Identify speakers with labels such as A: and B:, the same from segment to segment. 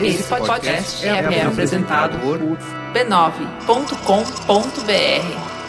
A: Esse podcast é, é apresentado por b9.com.br.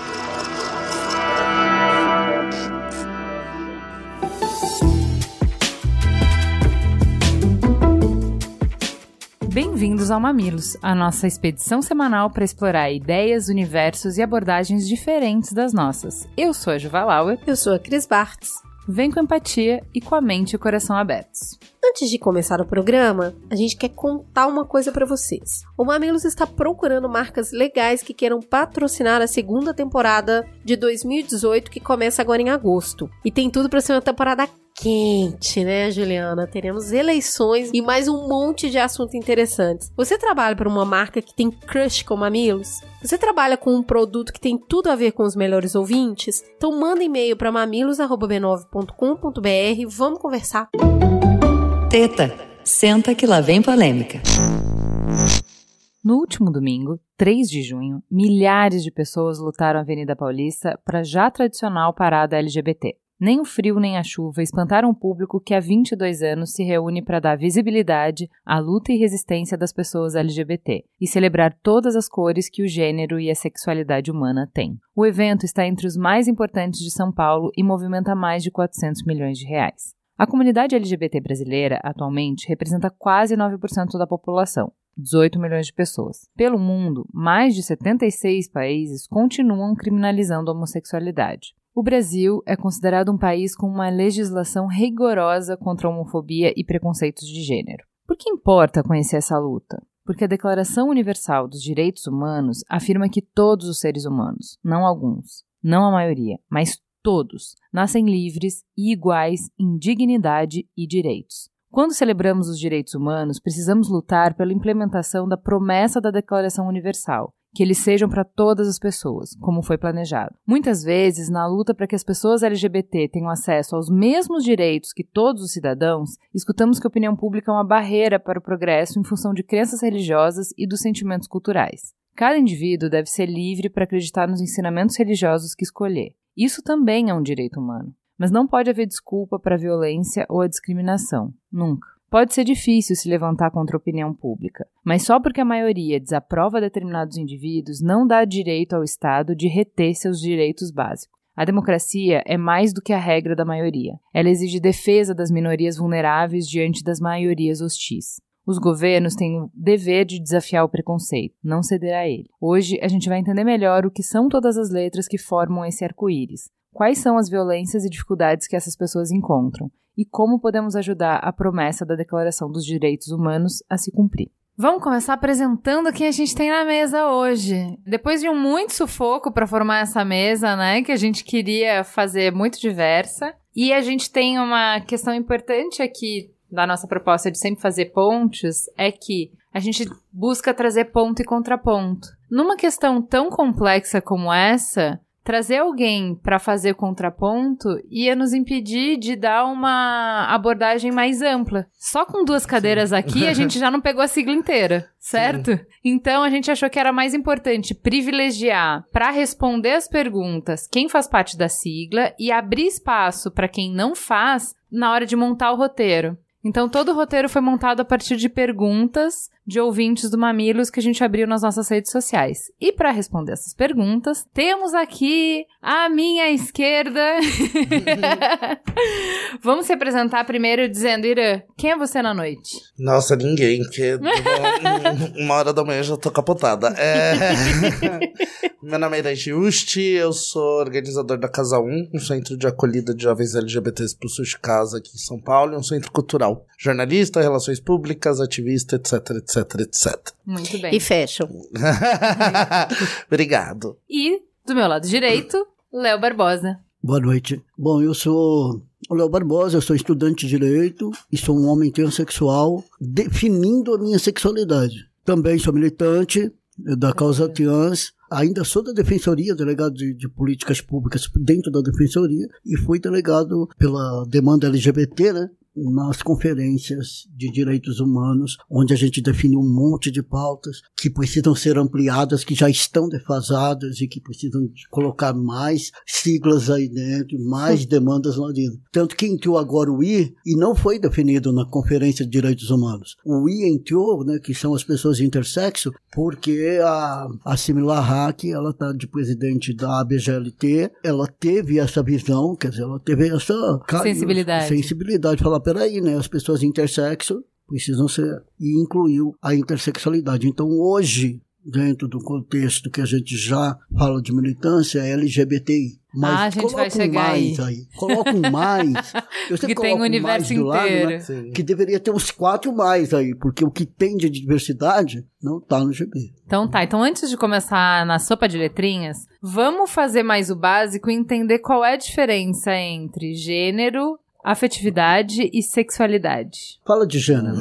B: Bem-vindos ao Mamilos, a nossa expedição semanal para explorar ideias, universos e abordagens diferentes das nossas. Eu sou a Juva Lauer.
C: Eu sou a Cris Bartz.
B: Vem com empatia e com a mente e o coração abertos.
C: Antes de começar o programa, a gente quer contar uma coisa para vocês. O Mamilos está procurando marcas legais que queiram patrocinar a segunda temporada de 2018 que começa agora em agosto. E tem tudo para ser uma temporada quente, né, Juliana? Teremos eleições e mais um monte de assuntos interessantes. Você trabalha para uma marca que tem crush com mamilos? Você trabalha com um produto que tem tudo a ver com os melhores ouvintes? Então manda e-mail para mamilos@b9.com.br, vamos conversar.
D: Teta, senta que lá vem polêmica.
B: No último domingo, 3 de junho, milhares de pessoas lutaram a Avenida Paulista para a já tradicional parada LGBT. Nem o frio nem a chuva espantaram o público que há 22 anos se reúne para dar visibilidade à luta e resistência das pessoas LGBT e celebrar todas as cores que o gênero e a sexualidade humana têm. O evento está entre os mais importantes de São Paulo e movimenta mais de 400 milhões de reais. A comunidade LGBT brasileira, atualmente, representa quase 9% da população, 18 milhões de pessoas. Pelo mundo, mais de 76 países continuam criminalizando a homossexualidade. O Brasil é considerado um país com uma legislação rigorosa contra a homofobia e preconceitos de gênero. Por que importa conhecer essa luta? Porque a Declaração Universal dos Direitos Humanos afirma que todos os seres humanos, não alguns, não a maioria, mas todos, nascem livres e iguais em dignidade e direitos. Quando celebramos os direitos humanos, precisamos lutar pela implementação da promessa da Declaração Universal, que eles sejam para todas as pessoas, como foi planejado. Muitas vezes, na luta para que as pessoas LGBT tenham acesso aos mesmos direitos que todos os cidadãos, escutamos que a opinião pública é uma barreira para o progresso em função de crenças religiosas e dos sentimentos culturais. Cada indivíduo deve ser livre para acreditar nos ensinamentos religiosos que escolher. Isso também é um direito humano. Mas não pode haver desculpa para a violência ou a discriminação. Nunca. Pode ser difícil se levantar contra a opinião pública, mas só porque a maioria desaprova determinados indivíduos não dá direito ao Estado de reter seus direitos básicos. A democracia é mais do que a regra da maioria. Ela exige defesa das minorias vulneráveis diante das maiorias hostis. Os governos têm o dever de desafiar o preconceito, não ceder a ele. Hoje a gente vai entender melhor o que são todas as letras que formam esse arco-íris, quais são as violências e dificuldades que essas pessoas encontram e como podemos ajudar a promessa da Declaração dos Direitos Humanos a se cumprir. Vamos começar apresentando quem a gente tem na mesa hoje. Depois de um muito sufoco para formar essa mesa, né, que a gente queria fazer muito diversa, e a gente tem uma questão importante aqui da nossa proposta de sempre fazer pontes é que a gente busca trazer ponto e contraponto. Numa questão tão complexa como essa, trazer alguém para fazer contraponto ia nos impedir de dar uma abordagem mais ampla. Só com duas cadeiras Sim. aqui, a gente já não pegou a sigla inteira, certo? Sim. Então a gente achou que era mais importante privilegiar para responder as perguntas quem faz parte da sigla e abrir espaço para quem não faz na hora de montar o roteiro. Então todo o roteiro foi montado a partir de perguntas de ouvintes do Mamilos que a gente abriu nas nossas redes sociais. E para responder essas perguntas, temos aqui à minha esquerda. Vamos se apresentar primeiro dizendo, Irã, quem é você na noite?
E: Nossa, ninguém, porque uma hora da manhã eu já tô capotada. É... Meu nome é Irã Giusti, eu sou organizador da Casa 1, um centro de acolhida de jovens LGBTs pro SUS Casa aqui em São Paulo, um centro cultural. Jornalista, relações públicas, ativista, etc, etc etc, etc.
B: Muito bem.
C: E fashion.
E: Obrigado.
B: E, do meu lado direito, Léo Barbosa.
F: Boa noite. Bom, eu sou o Léo Barbosa, eu sou estudante de Direito e sou um homem transexual definindo a minha sexualidade. Também sou militante da causa trans, ainda sou da Defensoria, delegado de, de, políticas públicas dentro da Defensoria, e fui delegado pela demanda LGBT, né? Nas conferências de direitos humanos, onde a gente define um monte de pautas que precisam ser ampliadas, que já estão defasadas e que precisam colocar mais siglas aí dentro, mais demandas lá dentro. Tanto que entrou agora o I e não foi definido na Conferência de Direitos Humanos. O I entrou, né, que são as pessoas intersexo, porque a, a Simila Hack, ela está de presidente da ABGLT, ela teve essa visão, quer dizer, ela teve essa
B: Sensibilidade.
F: sensibilidade de peraí, né, as pessoas intersexo precisam ser, e incluiu a intersexualidade. Então, hoje, dentro do contexto que a gente já fala de militância, é LGBTI. Mas
B: Ah, a gente vai
F: um
B: chegar
F: mais
B: aí.
F: aí. Coloca um mais. Eu sempre
B: Que tem o universo
F: do lado, né?
B: inteiro.
F: Que deveria ter uns quatro mais aí, porque o que tem de diversidade não tá no GB.
B: Então tá, então antes de começar na sopa de letrinhas, vamos fazer mais o básico e entender qual é a diferença entre gênero, afetividade e sexualidade.
F: Fala de gênero.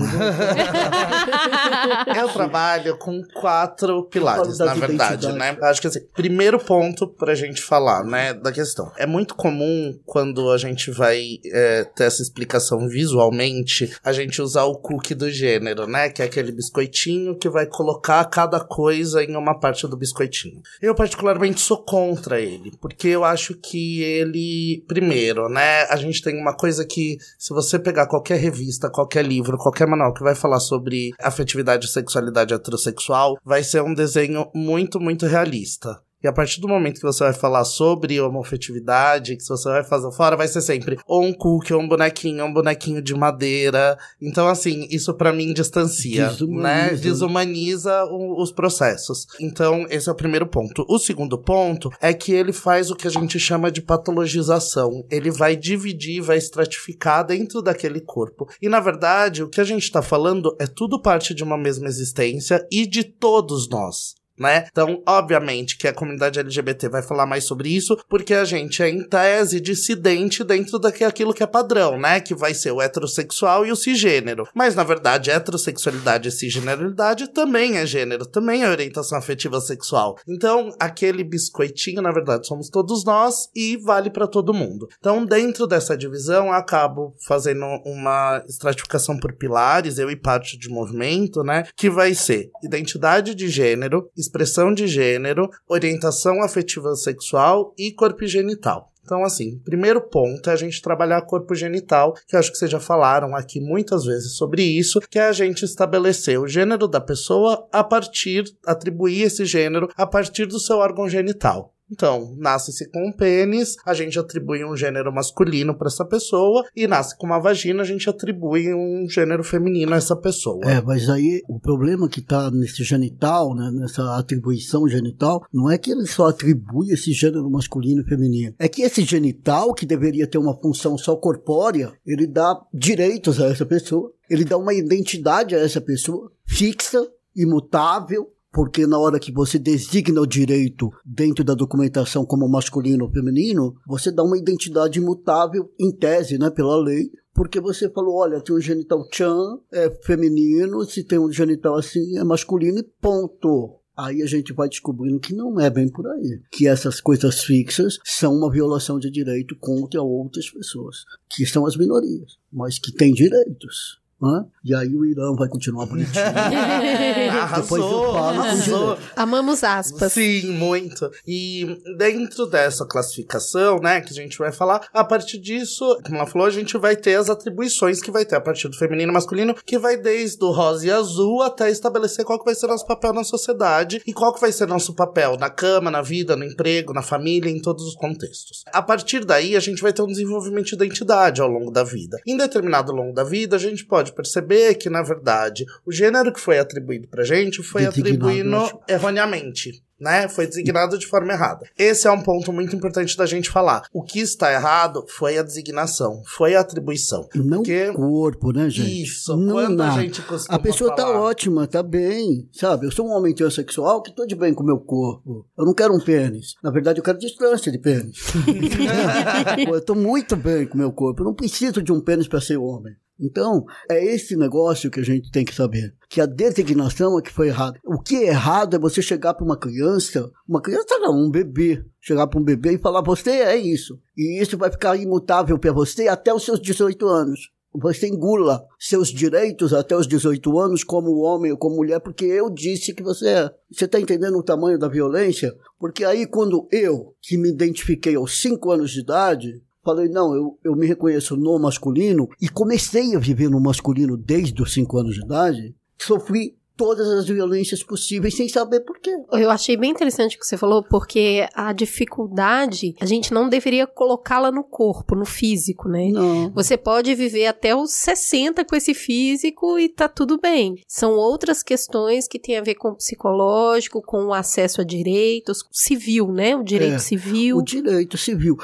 E: Eu trabalho com quatro pilares, na
F: da
E: verdade,
F: identidade.
E: né? Acho que assim, primeiro ponto pra gente falar, né, da questão. É muito comum quando a gente vai é, ter essa explicação visualmente, a gente usar o cookie do gênero, né? Que é aquele biscoitinho que vai colocar cada coisa em uma parte do biscoitinho. Eu, particularmente, sou contra ele, porque eu acho que ele, primeiro, né? A gente tem uma coisa que, se você pegar qualquer revista, qualquer livro, qualquer manual que vai falar sobre afetividade e sexualidade heterossexual, vai ser um desenho muito, muito realista. E a partir do momento que você vai falar sobre homofetividade, que você vai fazer fora, vai ser sempre ou um cookie, ou um bonequinho, ou um bonequinho de madeira. Então, assim, isso pra mim distancia,
F: Desumaniza.
E: né? Desumaniza o- os processos. Então, esse é o primeiro ponto. O segundo ponto é que ele faz o que a gente chama de patologização. Ele vai dividir, vai estratificar dentro daquele corpo. E, na verdade, o que a gente tá falando é tudo parte de uma mesma existência e de todos nós né? Então, obviamente que a comunidade LGBT vai falar mais sobre isso, porque a gente é, em tese, dissidente dentro daquilo que é padrão, né? Que vai ser o heterossexual e o cisgênero. Mas, na verdade, heterossexualidade e cisgeneralidade também é gênero, também é orientação afetiva sexual. Então, aquele biscoitinho, na verdade, somos todos nós e vale pra todo mundo. Então, dentro dessa divisão, eu acabo fazendo uma estratificação por pilares, eu e parte de movimento, né? Que vai ser identidade de gênero, expressão de gênero, orientação afetiva sexual e corpo genital. Então, assim, primeiro ponto é a gente trabalhar corpo genital, que acho que vocês já falaram aqui muitas vezes sobre isso, que é a gente estabelecer o gênero da pessoa a partir, atribuir esse gênero a partir do seu órgão genital. Então, nasce-se com um pênis, a gente atribui um gênero masculino para essa pessoa, e nasce com uma vagina, a gente atribui um gênero feminino a essa pessoa.
F: É, mas aí o problema que está nesse genital, né, nessa atribuição genital, não é que ele só atribui esse gênero masculino e feminino. É que esse genital, que deveria ter uma função só corpórea, ele dá direitos a essa pessoa, ele dá uma identidade a essa pessoa, fixa, imutável, porque na hora que você designa o direito dentro da documentação como masculino ou feminino, você dá uma identidade imutável, em tese, né, pela lei, porque você falou, olha, tem um genital chan, é feminino, se tem um genital assim, é masculino e ponto. Aí a gente vai descobrindo que não é bem por aí. Que essas coisas fixas são uma violação de direito contra outras pessoas, que são as minorias, mas que têm direitos. Né? E aí o Irã vai continuar bonitinho. Depois eu falo
E: arrasou.
C: Amamos aspas.
E: Sim, muito. E dentro dessa classificação, né, que a gente vai falar, a partir disso, como ela falou, a gente vai ter as atribuições que vai ter a partir do feminino e masculino, que vai desde o rosa e azul até estabelecer qual que vai ser nosso papel na sociedade e qual que vai ser nosso papel na cama, na vida, no emprego, na família, em todos os contextos. A partir daí, a gente vai ter um desenvolvimento de identidade ao longo da vida. Em determinado longo da vida, a gente pode perceber que, na verdade, o gênero que foi atribuído pra gente foi
F: acho.
E: erroneamente. Né? Foi designado de forma errada. Esse é um ponto muito importante da gente falar. O que está errado foi a designação, foi a atribuição.
F: Não
E: Porque-
F: o corpo, né, gente?
E: Isso,
F: não
E: quando a
F: nada.
E: gente costuma
F: A pessoa tá
E: falar-
F: ótima, tá bem, sabe? Eu sou um homem transexual que tô de bem com o meu corpo. Eu não quero um pênis. Na verdade, eu quero distância de pênis. Eu tô muito bem com o meu corpo. Eu não preciso de um pênis para ser homem. Então, é esse negócio que a gente tem que saber. Que a designação é que foi errada. O que é errado é você chegar para uma criança, uma criança não, um bebê, chegar para um bebê e falar, você é isso. E isso vai ficar imutável para você até os seus 18 anos. você engula seus direitos até os 18 anos como homem ou como mulher, porque eu disse que você é. Você está entendendo o tamanho da violência? Porque aí, quando eu, que me identifiquei aos 5 anos de idade, falei, não, eu, eu me reconheço no masculino e comecei a viver no masculino desde os 5 anos de idade, sofri todas as violências possíveis sem saber por quê.
C: Eu achei bem interessante o que você falou, porque a dificuldade, a gente não deveria colocá-la no corpo, no físico, né?
F: Não.
C: Você pode viver até os 60 com esse físico e tá tudo bem. São outras questões que têm a ver com o psicológico, com o acesso a direitos, civil, né? O direito
F: É,
C: civil.
F: O direito civil.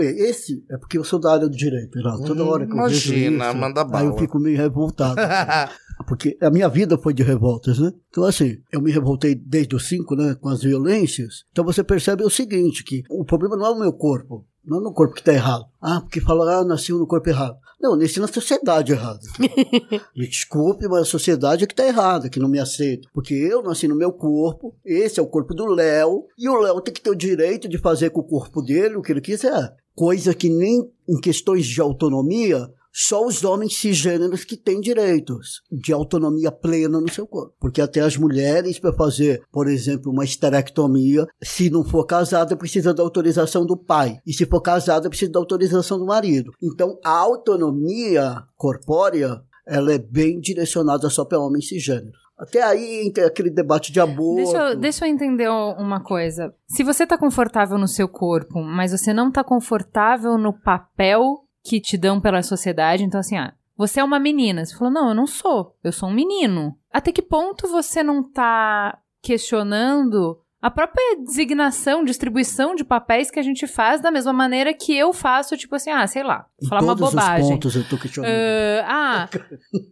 F: É, esse é porque eu sou da área do direito, Renato. Toda
E: Hum,
F: hora que eu
E: imagina,
F: vejo isso,
E: manda
F: aí
E: bala.
F: eu fico meio revoltado. Porque a minha vida foi de revoltas, né? Então, assim, eu me revoltei desde os cinco, né? Com as violências. Então você percebe o seguinte, que o problema não é o meu corpo. Não é o meu corpo que está errado. Ah, porque fala, ah, nasci no corpo errado. Não, nasci na sociedade errada. Me desculpe, mas a sociedade é que está errada, que não me aceita. Porque eu nasci no meu corpo, esse é o corpo do Léo, e o Léo tem que ter o direito de fazer com o corpo dele o que ele quiser. Coisa que nem em questões de autonomia, só os homens cisgêneros que têm direitos de autonomia plena no seu corpo. Porque até as mulheres, para fazer, por exemplo, uma esterectomia, se não for casada, precisa da autorização do pai. E se for casada, precisa da autorização do marido. Então, a autonomia corpórea, ela é bem direcionada só para homens cisgêneros. Até aí entra aquele debate de aborto.
B: Deixa eu, deixa eu entender uma coisa. Se você tá confortável no seu corpo, mas você não tá confortável no papel que te dão pela sociedade, então assim, ah, você é uma menina. Você falou, não, eu não sou. Eu sou um menino. Até que ponto você não tá questionando a própria designação, distribuição de papéis que a gente faz da mesma maneira que eu faço, tipo assim, ah, sei lá,
F: Em
B: falar uma
F: todos os
B: bobagem.
F: pontos eu tô questionando.
B: Ah, ah,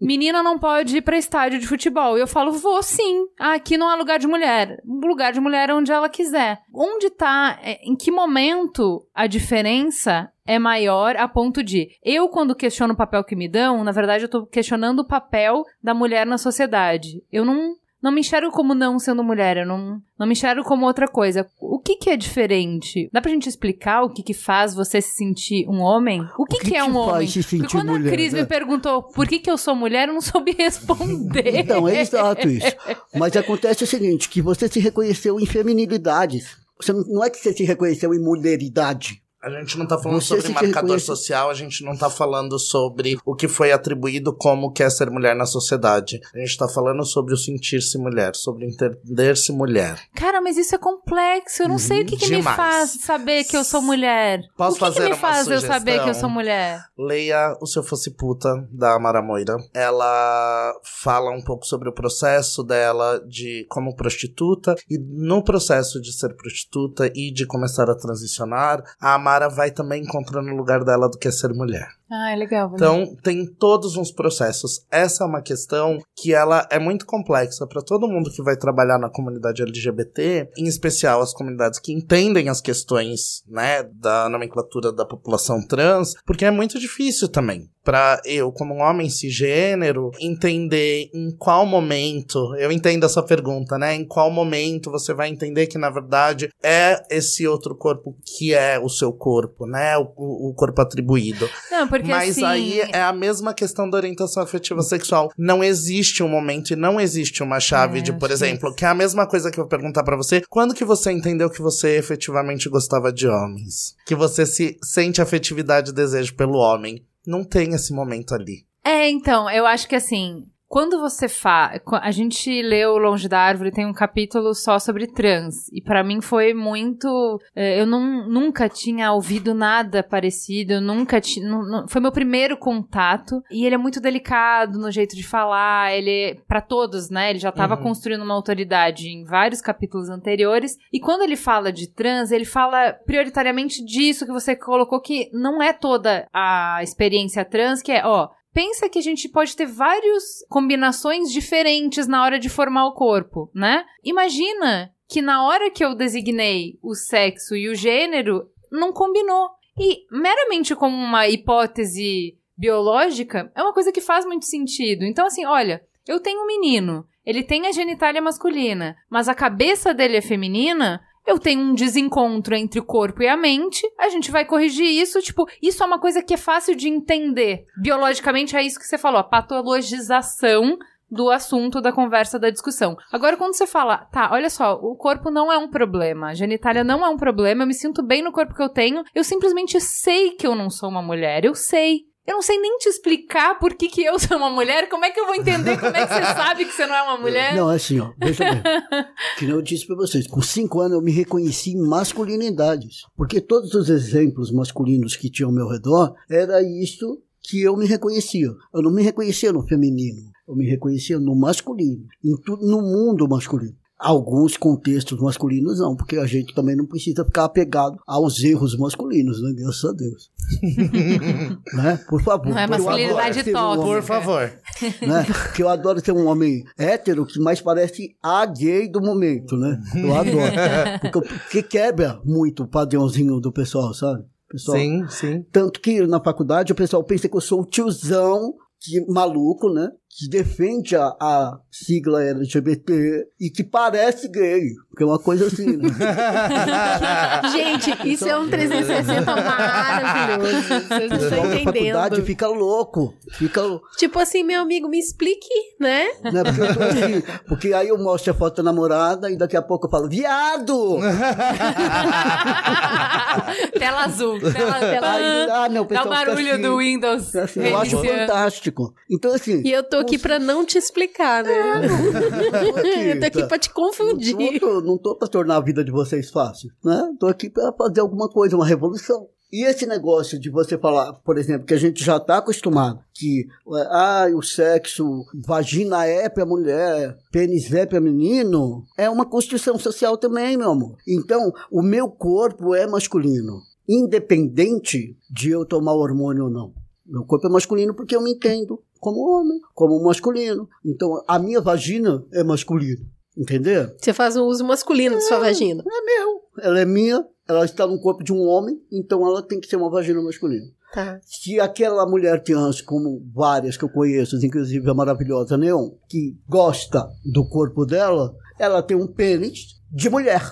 B: menina não pode ir pra estádio de futebol. E eu falo, vou sim. Ah, aqui não há lugar de mulher. Lugar de mulher é onde ela quiser. Onde tá, é, em que momento a diferença é maior a ponto de eu, quando questiono o papel que me dão, na verdade eu tô questionando o papel da mulher na sociedade. Eu não. Não me enxergo como não sendo mulher, eu não, não me enxergo como outra coisa. O que que é diferente? Dá pra gente explicar o que que faz você se sentir um homem? O que,
F: O que
B: que é um homem?
F: se
B: Porque quando
F: mulher,
B: a Cris
F: né?
B: me perguntou por que, que eu sou mulher, eu não soube responder.
F: Então, é exato isso. Mas acontece o seguinte, que você se reconheceu em feminilidades. Você não, não é que você se reconheceu em mulheridade.
E: A gente não tá falando
F: Você
E: sobre marcador
F: reconhece-
E: social, a gente não tá falando sobre o que foi atribuído como quer ser mulher na sociedade. A gente tá falando sobre o sentir-se mulher, sobre entender-se mulher.
B: Cara, mas isso é complexo. Eu não sei o que, que me faz saber que eu sou mulher.
E: Posso
B: o que, que
E: fazer
B: me
E: uma
B: faz eu
E: sugestão?
B: saber que eu sou mulher?
E: Leia O Se Eu Fosse Puta, da Amara Moira. Ela fala um pouco sobre o processo dela de como prostituta e no processo de ser prostituta e de começar a transicionar, a Amara vai também encontrando o lugar dela do que é ser mulher.
B: Ah, é legal.
E: Então, tem todos uns processos. Essa é uma questão que ela é muito complexa para todo mundo que vai trabalhar na comunidade LGBT, em especial as comunidades que entendem as questões, né, da nomenclatura da população trans, porque é muito difícil também para eu, como um homem cisgênero, entender em qual momento, eu entendo essa pergunta, né, em qual momento você vai entender que na verdade é esse outro corpo que é o seu corpo, né, o, o corpo atribuído.
B: Não, porque
E: Mas
B: assim...
E: aí é a mesma questão da orientação afetiva sexual. Não existe um momento e não existe uma chave
B: É,
E: de, por
B: acho
E: exemplo, que é a mesma coisa que eu vou perguntar pra você. Quando que você entendeu que você efetivamente gostava de homens? Que você se sente afetividade e desejo pelo homem? Não tem esse momento ali.
B: É, então, eu acho que assim, quando você faz. A gente leu Longe da Árvore, tem um capítulo só sobre trans. E pra mim foi muito. eh, Eu não, nunca tinha ouvido nada parecido, eu nunca tinha. Foi meu primeiro contato. E ele é muito delicado no jeito de falar. Ele, Pra todos, né? Ele já tava
E: Uhum.
B: construindo uma autoridade em vários capítulos anteriores. E quando ele fala de trans, ele fala prioritariamente disso que você colocou, que não é toda a experiência trans, que é, ó. Pensa que a gente pode ter várias combinações diferentes na hora de formar o corpo, né? Imagina que na hora que eu designei o sexo e o gênero, não combinou. E meramente como uma hipótese biológica, é uma coisa que faz muito sentido. Então, assim, olha, eu tenho um menino, ele tem a genitália masculina, mas a cabeça dele é feminina, eu tenho um desencontro entre o corpo e a mente, a gente vai corrigir isso. Tipo, isso é uma coisa que é fácil de entender. Biologicamente é isso que você falou, a patologização do assunto, da conversa, da discussão. Agora, quando você fala, tá, olha só, o corpo não é um problema, a genitália não é um problema, eu me sinto bem no corpo que eu tenho, eu simplesmente sei que eu não sou uma mulher, eu sei. Eu não sei nem te explicar por que, que eu sou uma mulher. Como é que eu vou entender como é que você sabe que você não é uma mulher?
F: Não, é assim, ó. Veja bem. que eu disse pra vocês, com cinco anos eu me reconheci em masculinidades. Porque todos os exemplos masculinos que tinha ao meu redor, era isso que eu me reconhecia. Eu não me reconhecia no feminino. Eu me reconhecia no masculino. Em tudo, no mundo masculino. Alguns contextos masculinos não, porque a gente também não precisa ficar apegado aos erros masculinos, né? Graças a Deus. né? Por favor.
B: Não é
F: por favor,
B: masculinidade
F: um
B: tóxica.
F: homem,
E: Por favor.
F: né? Porque eu adoro ser um homem hétero que mais parece a gay do momento, né? Eu adoro. Porque, porque quebra muito o padrãozinho do pessoal, sabe? Pessoal,
E: Sim, sim.
F: tanto que na faculdade o pessoal pensa que eu sou o tiozão que, maluco, né? Que defende a, a sigla LGBT e que parece gay. Que é uma coisa assim, né?
C: Gente, isso é um 360 maravilhoso. Vocês não estão
F: faculdade
C: entendendo.
F: fica louco. Fica louco.
C: Tipo assim, meu amigo, me explique, né?
F: Né? Porque, eu tô assim, porque aí eu mostro a foto da namorada e daqui a pouco eu falo, viado!
B: tela azul. Tela, tela...
F: Aí, ah, não, o
B: Dá o barulho
F: assim.
B: do Windows.
F: Assim, eu acho fantástico. Então, assim.
C: E eu tô aqui pra não te explicar, né? eu tô aqui pra te confundir.
F: Não tô, não tô pra tornar a vida de vocês fácil, né? Tô aqui pra fazer alguma coisa, uma revolução. E esse negócio de você falar, por exemplo, que a gente já tá acostumado, que é, ah, o sexo, vagina é pra mulher, pênis é pra menino, é uma construção social também, meu amor. Então, o meu corpo é masculino, independente de eu tomar hormônio ou não. Meu corpo é masculino porque eu me entendo como homem, como masculino. Então, a minha vagina é masculina. Entendeu?
C: Você faz um uso masculino de sua vagina.
F: É meu. Ela é minha, ela está no corpo de um homem, então ela tem que ser uma vagina masculina.
C: Tá.
F: Se aquela mulher trans, como várias que eu conheço, inclusive a maravilhosa Neon, que gosta do corpo dela, ela tem um pênis de mulher.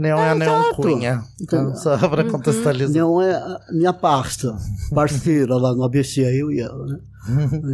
E: Neon é a Neon. Cunha. Então, só pra contextualizar.
F: Não é a minha parça, parceira lá no ABC, é eu e ela, né?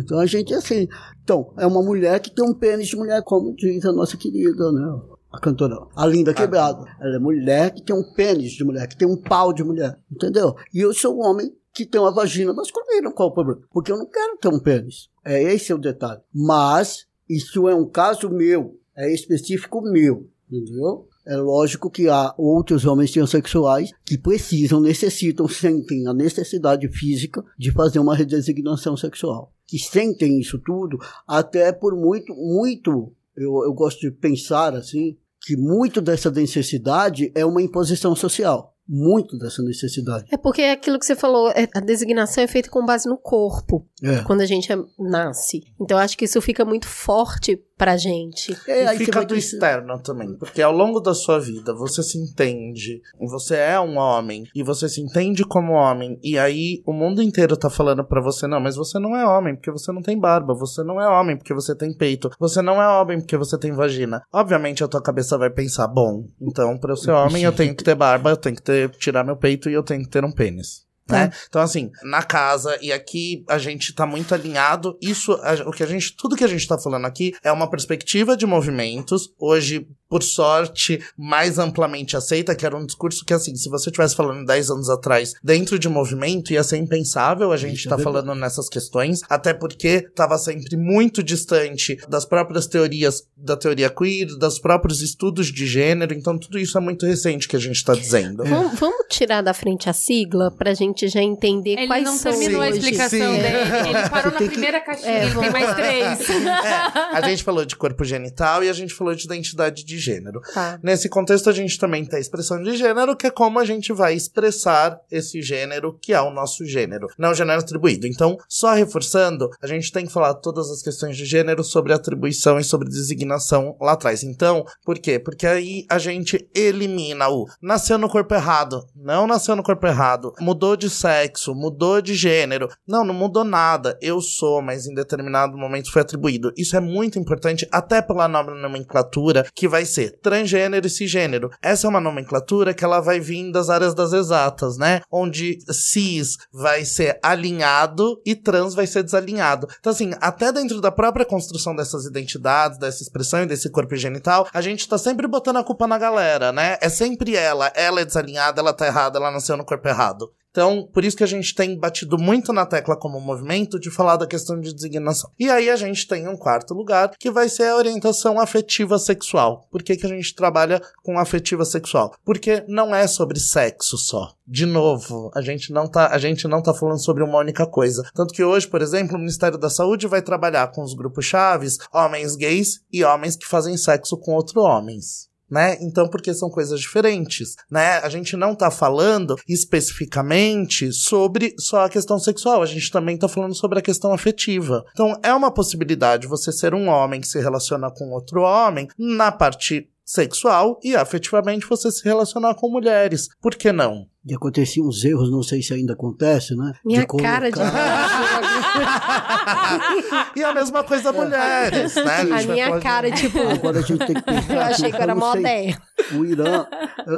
F: Então a gente é assim. Então, é uma mulher que tem um pênis de mulher, como diz a nossa querida, né? A cantora, a linda quebrada. Ela é mulher que tem um pênis de mulher, que tem um pau de mulher, entendeu? E eu sou um homem que tem uma vagina masculina, qual o problema? Porque eu não quero ter um pênis. É esse o detalhe. Mas isso é um caso meu, é específico meu, entendeu? É lógico que há outros homens transexuais que precisam, necessitam, sentem a necessidade física de fazer uma redesignação sexual. Que sentem isso tudo, até por muito, muito, eu, eu gosto de pensar assim, que muito dessa necessidade é uma imposição social. Muito dessa necessidade.
C: É porque é aquilo que você falou, é- a designação é feita com base no corpo,
F: É.
C: quando a gente é- nasce. Então eu acho que isso fica muito forte pra gente.
F: É,
E: E fica do
F: dizer-
E: externo também. Porque ao longo da sua vida, você se entende. Você é um homem. E você se entende como homem. E aí, o mundo inteiro tá falando pra você, não, mas você não é homem, porque você não tem barba. Você não é homem, porque você tem peito. Você não é homem, porque você tem vagina. Obviamente, a tua cabeça vai pensar, bom, então, pra eu ser homem, eu tenho que ter barba, eu tenho que ter, tirar meu peito e eu tenho que ter um pênis. Né? Então, assim, na casa, e aqui a gente tá muito alinhado. Isso, a- o que a gente, tudo que a gente tá falando aqui é uma perspectiva de movimentos. Hoje, por sorte, mais amplamente aceita, que era um discurso que, assim, se você estivesse falando 10 anos atrás, dentro de movimento, ia ser impensável a gente
F: Isso é
E: tá falando nessas questões, até porque tava sempre muito distante das próprias teorias da teoria queer, dos próprios estudos de gênero. Então, tudo isso é muito recente que a gente tá dizendo.
C: Vamos, vamos tirar da frente a sigla pra gente já entender
B: Ele
C: quais
B: não
C: são
B: terminou a explicação
E: Sim.
B: dele. Ele parou na primeira caixinha,
C: É,
B: ele tem mais três.
E: É, a gente falou de corpo genital e a gente falou de identidade de gênero.
C: Tá.
E: Nesse contexto, a gente também tem a expressão de gênero, que é como a gente vai expressar esse gênero, que é o nosso gênero, não o gênero atribuído. Então, só reforçando, a gente tem que falar todas as questões de gênero sobre atribuição e sobre designação lá atrás. Então, por quê? Porque aí a gente elimina o nasceu no corpo errado, não nasceu no corpo errado, mudou de sexo, mudou de gênero. Não, não mudou nada. Eu sou, mas em determinado momento foi atribuído. Isso é muito importante, até pela nova nomenclatura, que vai ser transgênero e cisgênero. Essa é uma nomenclatura que ela vai vir das áreas das exatas, né? Onde cis vai ser alinhado e trans vai ser desalinhado. Então, assim, até dentro da própria construção dessas identidades, dessa expressão e desse corpo genital, a gente tá sempre botando a culpa na galera, né? É sempre ela. Ela é desalinhada, ela tá errada, ela nasceu no corpo errado. Então, por isso que a gente tem batido muito na tecla como movimento de falar da questão de designação. E aí a gente tem um quarto lugar, que vai ser a orientação afetiva sexual. Por que, que a gente trabalha com afetiva sexual? Porque não é sobre sexo só. De novo, a gente não tá, a gente não tá falando sobre uma única coisa. Tanto que hoje, por exemplo, o Ministério da Saúde vai trabalhar com os grupos chaves, homens gays e homens que fazem sexo com outros homens né? Então, porque são coisas diferentes, né? A gente não tá falando especificamente sobre só a questão sexual, a gente também tá falando sobre a questão afetiva. Então, é uma possibilidade você ser um homem que se relaciona com outro homem na parte sexual e afetivamente você se relacionar com mulheres. Por que não?
F: E aconteciam uns erros, não sei se ainda acontece, né?
C: Minha
F: de
C: cara de.
E: e a mesma coisa mulheres, né?
C: A
E: vai
C: minha
E: falar de-
C: cara, tipo.
F: Agora a gente tem que pensar.
C: Eu achei que era moderna.
F: O Irã,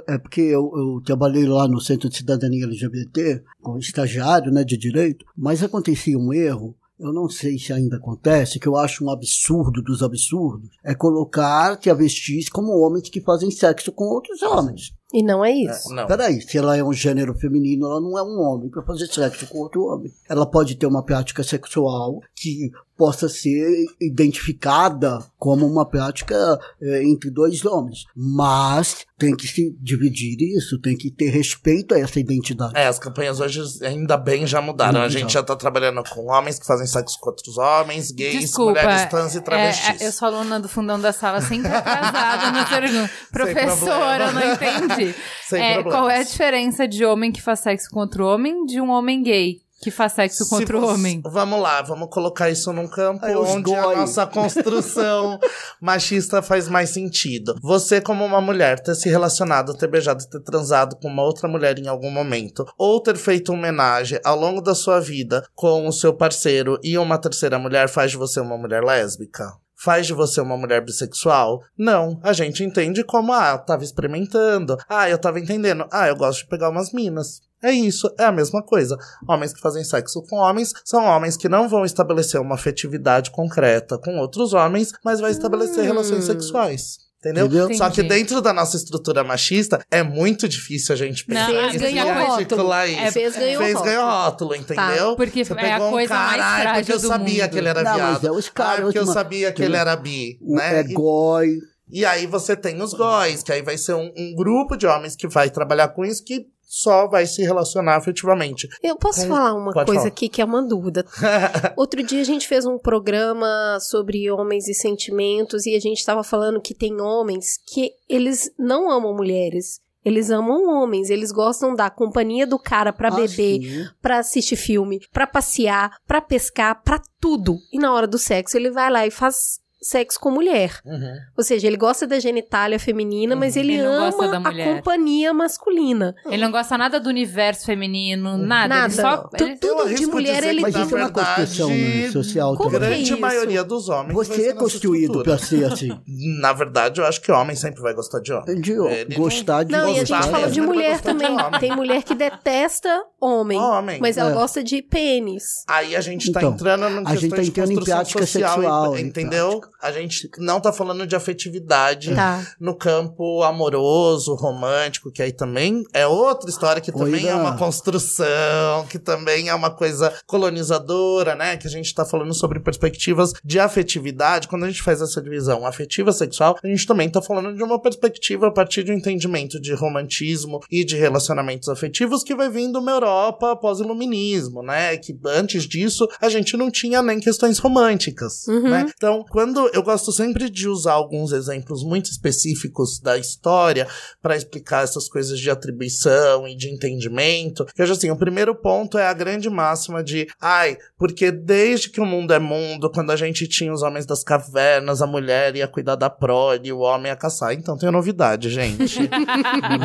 F: é é porque eu, eu trabalhei lá no Centro de Cidadania LGBT, como estagiário né, de direito, mas acontecia um erro, eu não sei se ainda acontece, que eu acho um absurdo dos absurdos, é colocar travestis como homens que fazem sexo com outros homens.
C: E não é isso.
E: Não.
F: Peraí, se ela é um gênero feminino, ela não é um homem para fazer sexo com outro homem. Ela pode ter uma prática sexual que possa ser identificada como uma prática eh, entre dois homens. Mas tem que se dividir isso, tem que ter respeito a essa identidade.
E: É, as campanhas hoje ainda bem já mudaram. A
F: Muito
E: gente
F: já.
E: já tá trabalhando com homens que fazem sexo com outros homens, gays,
B: Desculpa,
E: mulheres trans e travestis.
B: é, é, eu sou aluna do fundão da sala, sempre atrasada na pergunta. Professora, eu não entendi.
E: Sem
B: É,
E: problemas.
B: qual é a diferença de homem que faz sexo com outro homem de um homem gay que faz sexo
E: Se
B: outro
E: você-
B: homem?
E: Vamos lá, vamos colocar isso num campo
F: os
E: onde a
F: goi.
E: nossa construção machista faz mais sentido. Você, como uma mulher, ter se relacionado, ter beijado, ter transado com uma outra mulher em algum momento, ou ter feito homenagem ao longo da sua vida com o seu parceiro e uma terceira mulher, faz de você uma mulher lésbica? Faz de você uma mulher bissexual? Não. A gente entende como, ah, eu tava experimentando. Ah, eu tava entendendo. Ah, eu gosto de pegar umas minas. É isso, é a mesma coisa. Homens que fazem sexo com homens são homens que não vão estabelecer uma afetividade concreta com outros homens, mas vai estabelecer relações sexuais. Entendeu?
F: Entendeu?
E: Só que
B: Entendi.
E: dentro da nossa estrutura machista, é muito difícil a gente
B: Não,
E: pensar
B: é
E: e
B: porque
C: ganhou
E: articular
C: rótulo.
E: isso.
C: Fez ganhou
E: Fez
C: rótulo.
E: ganhou rótulo, entendeu?
B: Porque
E: Você
B: é a
E: pegou um
B: coisa mais
E: cara, ai,
B: frágil
E: porque eu sabia
B: mundo.
E: que ele era
F: Não, mas
E: viado.
F: é os caras,
E: ah, porque eu
F: uma-
E: sabia que ele era bi, né?
F: É
E: E-
F: goi.
E: e aí você tem os góis, que aí vai ser um, um grupo de homens que vai trabalhar com isso que só vai se relacionar afetivamente.
C: Eu posso
E: Com-
C: falar uma
E: pode
C: coisa
E: falar.
C: aqui que é uma dúvida. Outro dia a gente fez um programa sobre homens e sentimentos e a gente estava falando que tem homens que eles não amam mulheres. Eles amam homens, eles gostam da companhia do cara pra
F: Ah,
C: beber,
F: sim.
C: pra assistir filme, pra passear, pra pescar, pra tudo. E na hora do sexo ele vai lá e faz sexo com mulher.
E: Uhum.
C: Ou seja, ele gosta da genitália feminina, mas ele,
B: Ele não gosta
C: ama a companhia masculina.
B: Ele não gosta nada do universo feminino, nada.
C: Nada.
B: Ele só.
C: Tu-
B: ele-
C: tudo de mulher ele
F: Mas isso é uma construção né, social
C: Como
F: também.
C: que é
E: grande
C: isso?
E: maioria dos homens
F: Você é construído pra ser assim.
E: Na verdade, eu acho que homem sempre vai gostar de homem.
F: De
E: Ele
F: gostar de
C: Não, e a
E: gostar,
C: gente fala de mulher
E: gostar de
C: também.
E: homem.
C: Tem mulher que detesta homem,
E: Homem.
C: mas ela
F: É.
C: gosta de pênis.
E: Aí a gente tá
F: Então,
E: entrando
F: a gente tá
E: de
F: entrando em
E: construção
F: prática
E: social,
F: sexual,
E: entendeu? A gente não tá falando de afetividade
C: Tá.
E: no campo amoroso, romântico, que aí também é outra história que também é uma construção, que também é uma coisa colonizadora, né? Que a gente tá falando sobre perspectivas de afetividade. Quando a gente faz essa divisão afetiva sexual, a gente também tá falando de uma perspectiva a partir de um entendimento de romantismo e de relacionamentos afetivos que vai vindo uma Europa pós-iluminismo, né? Que antes disso a gente não tinha nem questões românticas,
C: Uhum.
E: né? Então, quando eu gosto sempre de usar alguns exemplos muito específicos da história para explicar essas coisas de atribuição e de entendimento, que eu acho assim, o primeiro ponto é a grande máxima de, ai, porque desde que o mundo é mundo, quando a gente tinha os homens das cavernas, a mulher ia cuidar da prole, o homem ia caçar. Então tem novidade, gente.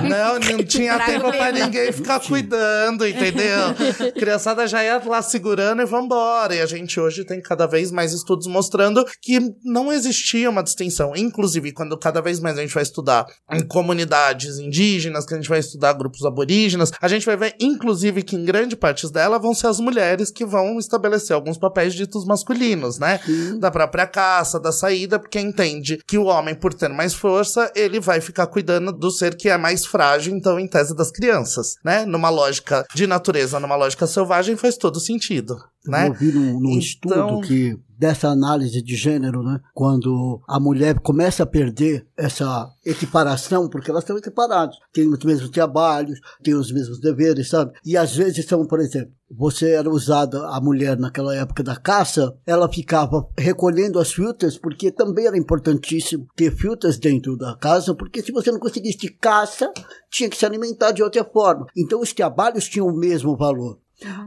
E: não, não tinha tempo pra
C: mesmo.
E: ninguém ficar cuidando, entendeu? Criançada já ia lá segurando e vambora. E a gente hoje tem cada vez mais estudos mostrando que não existia uma distinção. Inclusive, quando cada vez mais a gente vai estudar em comunidades indígenas, que a gente vai estudar grupos aborígenas, a gente vai ver, inclusive, que em grande parte dela vão ser as mulheres que vão estabelecer alguns papéis ditos masculinos, né?
F: Sim.
E: Da própria caça, da saída, porque entende que o homem, por ter mais força, ele vai ficar cuidando do ser que é mais frágil, então, em tese das crianças, né? Numa lógica de natureza, numa lógica selvagem, faz todo sentido, né?
F: Eu vi num, num
E: Então-
F: estudo que dessa análise de gênero, né? Quando a mulher começa a perder essa equiparação, porque elas estão equiparadas, têm os mesmos trabalhos, têm os mesmos deveres, sabe? E às vezes são, por exemplo, você era usada, a mulher naquela época da caça, ela ficava recolhendo as frutas, porque também era importantíssimo ter frutas dentro da casa, porque se você não conseguisse caça, tinha que se alimentar de outra forma. Então os trabalhos tinham o mesmo valor.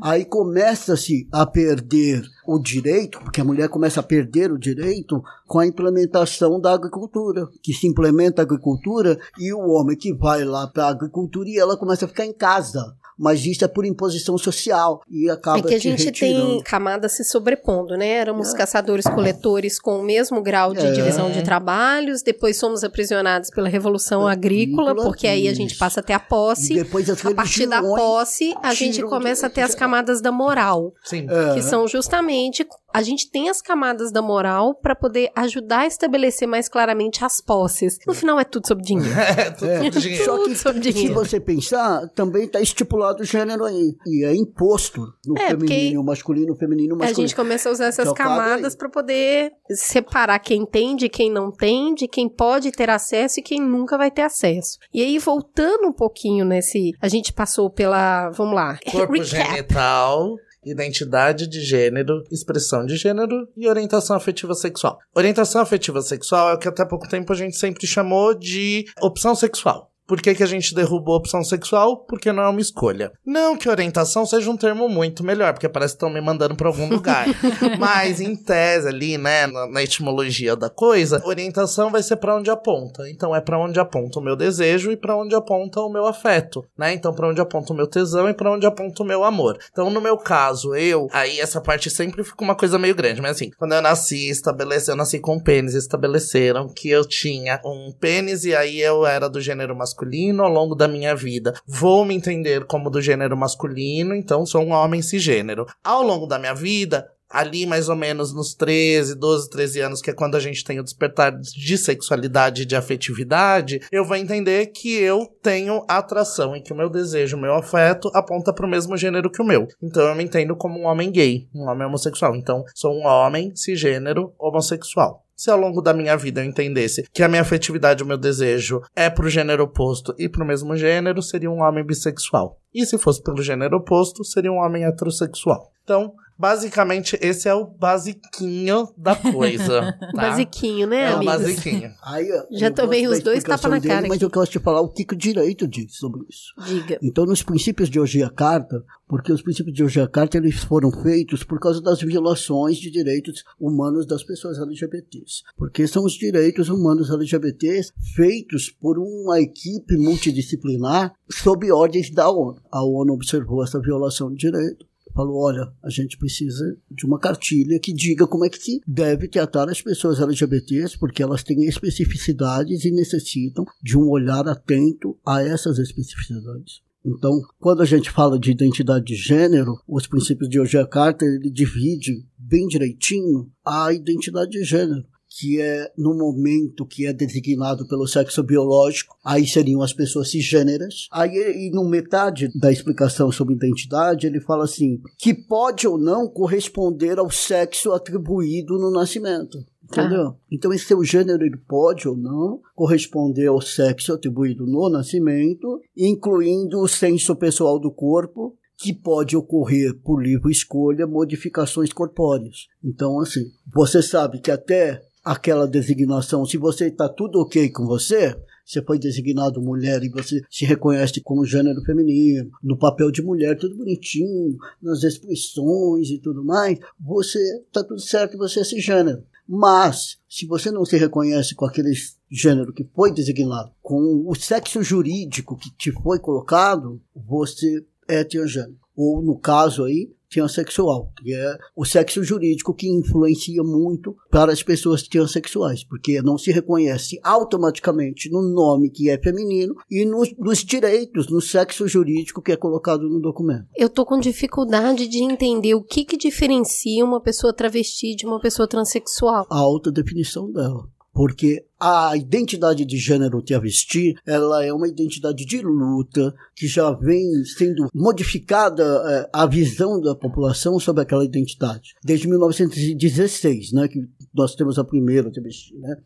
F: Aí começa-se a perder o direito, porque a mulher começa a perder o direito com a implementação da agricultura, que se implementa a agricultura e o homem que vai lá para a agricultura e ela começa a ficar em casa. Mas isso é por imposição social e acaba
C: É que a
F: te
C: gente
F: retirando.
C: tem camadas se sobrepondo, né? Éramos caçadores-coletores com o mesmo grau de
F: É.
C: divisão de trabalhos, depois somos aprisionados pela Revolução Agrícola,
F: Agrícola,
C: porque aí a gente
F: isso.
C: passa a ter a
F: E
C: posse.
F: depois as
C: A partir da posse, a gente começa a ter as camadas da moral,
E: Sim.
F: É.
C: que são justamente a gente tem as camadas da moral para poder ajudar a estabelecer mais claramente as posses. No final é tudo sobre dinheiro.
E: É, tudo
F: É.
E: tudo dinheiro.
F: Só que
C: Tudo sobre
F: se
C: dinheiro.
F: você pensar, também está estipulado o gênero aí. E é imposto no
C: É,
F: feminino, masculino, feminino,
C: A
F: masculino.
C: gente começa a usar essas
F: cabe
C: camadas para poder separar quem tem de quem não tem, de quem pode ter acesso e quem nunca vai ter acesso. E aí, voltando um pouquinho nesse. A gente passou pela. Vamos lá.
E: Corpo
C: recap.
E: genital, identidade de gênero, expressão de gênero e orientação afetiva sexual. Orientação afetiva sexual é o que até pouco tempo a gente sempre chamou de opção sexual. Por que, que a gente derrubou a opção sexual? Porque não é uma escolha. Não que orientação seja um termo muito melhor, porque parece que estão me mandando pra algum lugar. Mas em tese ali, né, na, na etimologia da coisa, orientação vai ser pra onde aponta. Então é pra onde aponta o meu desejo e pra onde aponta o meu afeto, né? Então pra onde aponta o meu tesão e pra onde aponta o meu amor. Então no meu caso, eu, aí essa parte sempre fica uma coisa meio grande, mas assim, quando eu nasci, estabeleceu, eu nasci com pênis, estabeleceram que eu tinha um pênis e aí eu era do gênero masculino ao longo da minha vida. Vou me entender como do gênero masculino, então sou um homem cisgênero. Ao longo da minha vida, ali mais ou menos nos 13, 12, 13 anos, que é quando a gente tem o despertar de sexualidade e de afetividade, eu vou entender que eu tenho atração e que o meu desejo, o meu afeto aponta para o mesmo gênero que o meu. Então eu me entendo como um homem gay, um homem homossexual. Então sou um homem cisgênero homossexual. Se ao longo da minha vida eu entendesse que a minha afetividade, o meu desejo é pro gênero oposto e pro mesmo gênero, seria um homem bissexual. E se fosse pelo gênero oposto, seria um homem heterossexual. Então, basicamente, esse é o basiquinho da coisa. Tá?
C: Basiquinho, né,
E: É o
C: amigos?
E: basiquinho.
F: Aí,
C: Já tomei os dois
F: explicação
C: tapa na
F: dele,
C: cara
F: Mas
C: aqui.
F: eu quero te falar o que, que o direito diz sobre isso.
C: Diga.
F: Então, nos princípios de Hoje Carta, porque os princípios de Hoje Carta eles foram feitos por causa das violações de direitos humanos das pessoas LGBTs. Porque são os direitos humanos LGBTs feitos por uma equipe multidisciplinar sob ordens da ONU. A ONU observou essa violação de direito. Falou, olha, a gente precisa de uma cartilha que diga como é que se deve tratar as pessoas LGBTs, porque elas têm especificidades e necessitam de um olhar atento a essas especificidades. Então, quando a gente fala de identidade de gênero, os princípios de Roger Carter ele divide bem direitinho a identidade de gênero, que é no momento que é designado pelo sexo biológico, aí seriam as pessoas cisgêneras. Aí, e no metade da explicação sobre identidade, ele fala assim, que pode ou não corresponder ao sexo atribuído no nascimento. Entendeu? Então, esse seu gênero ele pode ou não corresponder ao sexo atribuído no nascimento, incluindo o senso pessoal do corpo, que pode ocorrer por livre escolha modificações corpóreas. Então, assim, você sabe que até aquela designação, se você está tudo ok com você, você foi designado mulher e você se reconhece como gênero feminino, no papel de mulher, tudo bonitinho, nas expressões e tudo mais, você está tudo certo, você é esse gênero. Mas, se você não se reconhece com aquele gênero que foi designado, com o sexo jurídico que te foi colocado, você é transgênero. Ou, no caso aí, transexual, que é o sexo jurídico que influencia muito para as pessoas transexuais, porque não se reconhece automaticamente no nome que é feminino e nos, nos direitos, no sexo jurídico que é colocado no documento.
C: Eu tô com dificuldade de entender o que que diferencia uma pessoa travesti de uma pessoa transexual.
F: A alta definição dela porque a identidade de gênero travesti ela é uma identidade de luta que já vem sendo modificada é, a visão da população sobre aquela identidade desde 1916, né, que nós temos a primeira travesti, né?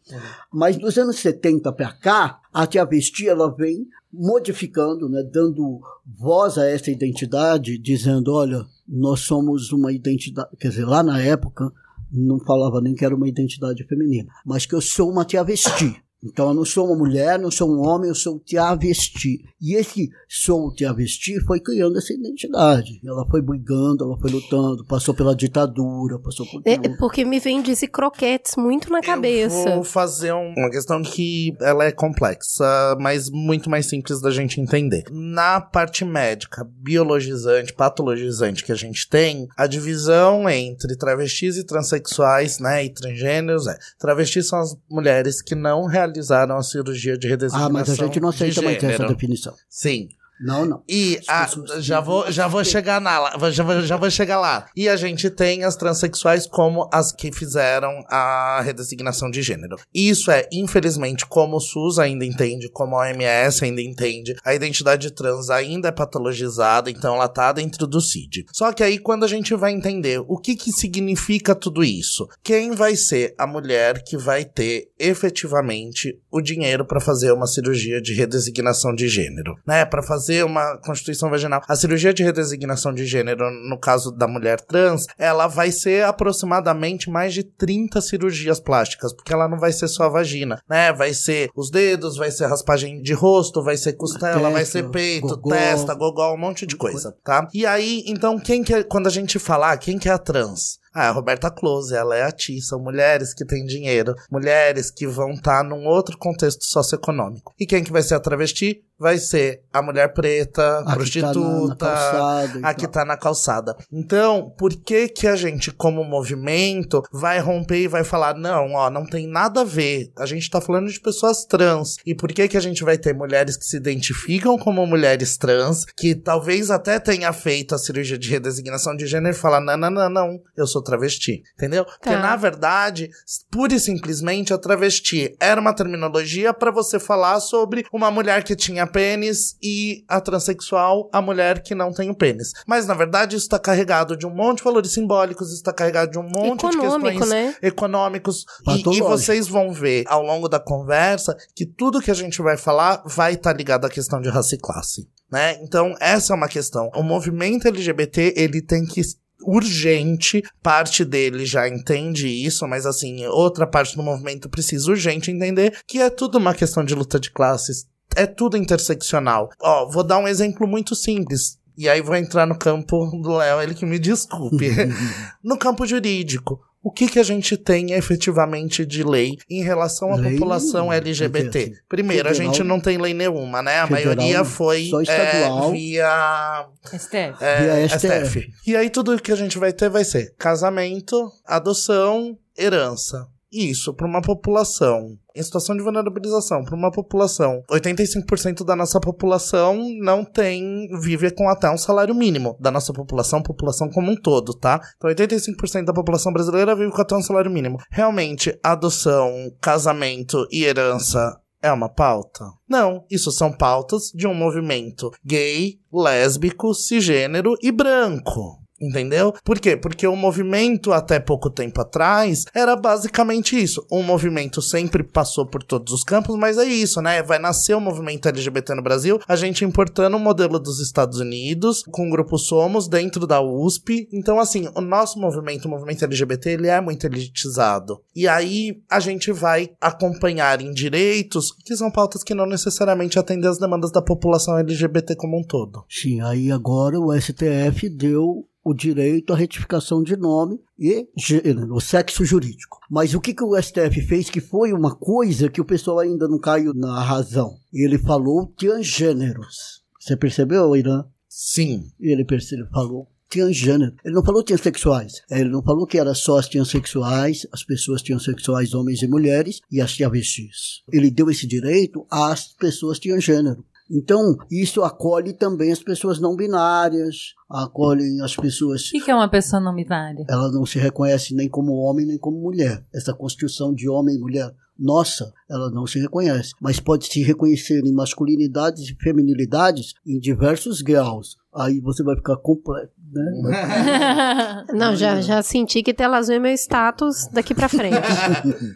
F: Mas nos anos 70 para cá, a travesti ela vem modificando, né, dando voz a essa identidade, dizendo, olha, nós somos uma identidade, quer dizer, lá na época não falava nem que era uma identidade feminina, mas que eu sou uma travesti. Então eu não sou uma mulher, não sou um homem, eu sou travesti. E esse sou travesti foi criando essa identidade. Ela foi brigando, ela foi lutando, passou pela ditadura, passou por
C: É,
F: tudo.
C: porque me vem disse croquetes muito na cabeça.
E: Eu vou fazer um- uma questão que ela é complexa, mas muito mais simples da gente entender. Na parte médica, biologizante, patologizante que a gente tem, a divisão entre travestis e transexuais, né, e transgêneros é. Travestis são as mulheres que não realizaram a cirurgia de redesignação
F: Ah, mas a gente não aceita mais essa definição.
E: Sim.
F: Não, não.
E: E a- já vou, já vou chegar na, lá- já vou, já vou chegar lá. E a gente tem as transexuais como as que fizeram a redesignação de gênero. Isso é, infelizmente, como o SUS ainda entende, como a OMS ainda entende, a identidade trans ainda é patologizada, então ela tá dentro do CID. Só que aí quando a gente vai entender o que que significa tudo isso, quem vai ser a mulher que vai ter efetivamente o dinheiro para fazer uma cirurgia de redesignação de gênero, né? Para fazer uma constituição vaginal. A cirurgia de redesignação de gênero, no caso da mulher trans, ela vai ser aproximadamente mais de 30 cirurgias plásticas, porque ela não vai ser só a vagina, né? Vai ser os dedos, vai ser raspagem de rosto, vai ser costela, vai ser peito,
F: gogó.
E: testa, gogó, um monte de coisa, tá? E aí, então, quem que é, quando a gente falar, quem que é a trans? Ah, a Roberta Close, ela é a Ti, são mulheres que têm dinheiro, mulheres que vão estar num outro contexto socioeconômico. E quem que vai ser a travesti? Vai ser a mulher preta,
F: A que tá na- na
E: prostituta, a que tá na calçada. Então, por que que a gente, como movimento, vai romper e vai falar, não, ó, não tem nada a ver, a gente tá falando de pessoas trans. E por que que a gente vai ter mulheres que se identificam como mulheres trans, que talvez até tenha feito a cirurgia de redesignação de gênero e falar, não, não, não, não, eu sou travesti, entendeu? Porque,
C: Tá.
E: na verdade, pura e simplesmente, a travesti era uma terminologia para você falar sobre uma mulher que tinha pênis e a transexual, a mulher que não tem o pênis. Mas, na verdade, isso está carregado de um monte de valores simbólicos, está carregado de um monte de
C: Econômico,
E: questões
C: né?
E: econômicos. E, e vocês vão ver ao longo da conversa que tudo que a gente vai falar vai estar ligado à questão de raça e classe. Né? Então, essa é uma questão. O movimento LGBT, ele tem que urgente, parte dele já entende isso, mas assim, outra parte do movimento precisa urgente entender que é tudo uma questão de luta de classes, é tudo interseccional. Ó, vou dar um exemplo muito simples. E aí vou entrar no campo do Léo, ele que me desculpe. no campo jurídico, o que, que a gente tem efetivamente de lei em relação à
F: Lei
E: população LGBT?
F: dizer,
E: Primeiro, a
F: federal-
E: gente não tem lei nenhuma, né? A
F: federal
E: maioria foi
F: só
E: é,
F: estadual.
E: via
B: STF.
E: é,
F: Via
E: STF. E aí tudo que a gente vai ter vai ser casamento, adoção, herança. Isso, para uma população em situação de vulnerabilização, para uma população, 85% da nossa população não tem, vive com até um salário mínimo. Da nossa população, população como um todo, tá? Então 85% da população brasileira vive com até um salário mínimo. Realmente, adoção, casamento e herança é uma pauta? Não, isso são pautas de um movimento gay, lésbico, cisgênero e branco. Entendeu? Por quê? Porque o movimento até pouco tempo atrás era basicamente isso. Um movimento sempre passou por todos os campos, mas é isso, né? Vai nascer o movimento LGBT no Brasil, a gente importando o modelo dos Estados Unidos, com o grupo Somos dentro da USP. Então, assim, o nosso movimento, o movimento LGBT, ele é muito elitizado. E aí a gente vai acompanhar em direitos, que são pautas que não necessariamente atendem às demandas da população LGBT como um todo.
F: Sim, aí agora o STF deu o direito à retificação de nome e gênero, o sexo jurídico. Mas o que, que o STF fez que foi uma coisa que o pessoal ainda não caiu na razão? Ele falou transgêneros. Você percebeu, Irã?
E: Sim,
F: Ele falou transgênero. Ele não falou transexuais. Ele não falou que era só as transexuais, as pessoas transexuais, homens e mulheres, e as travestis. Ele deu esse direito às pessoas transgênero. Então, isso acolhe também as pessoas não binárias, acolhem as pessoas.
B: O que, que é uma pessoa não binária?
F: Ela não se reconhece nem como homem nem como mulher. Essa construção de homem e mulher nossa, ela não se reconhece, mas pode se reconhecer em masculinidades e feminilidades em diversos graus. Aí você vai ficar completo, né?
C: Não, já, já senti que tela azul é meu status daqui pra frente.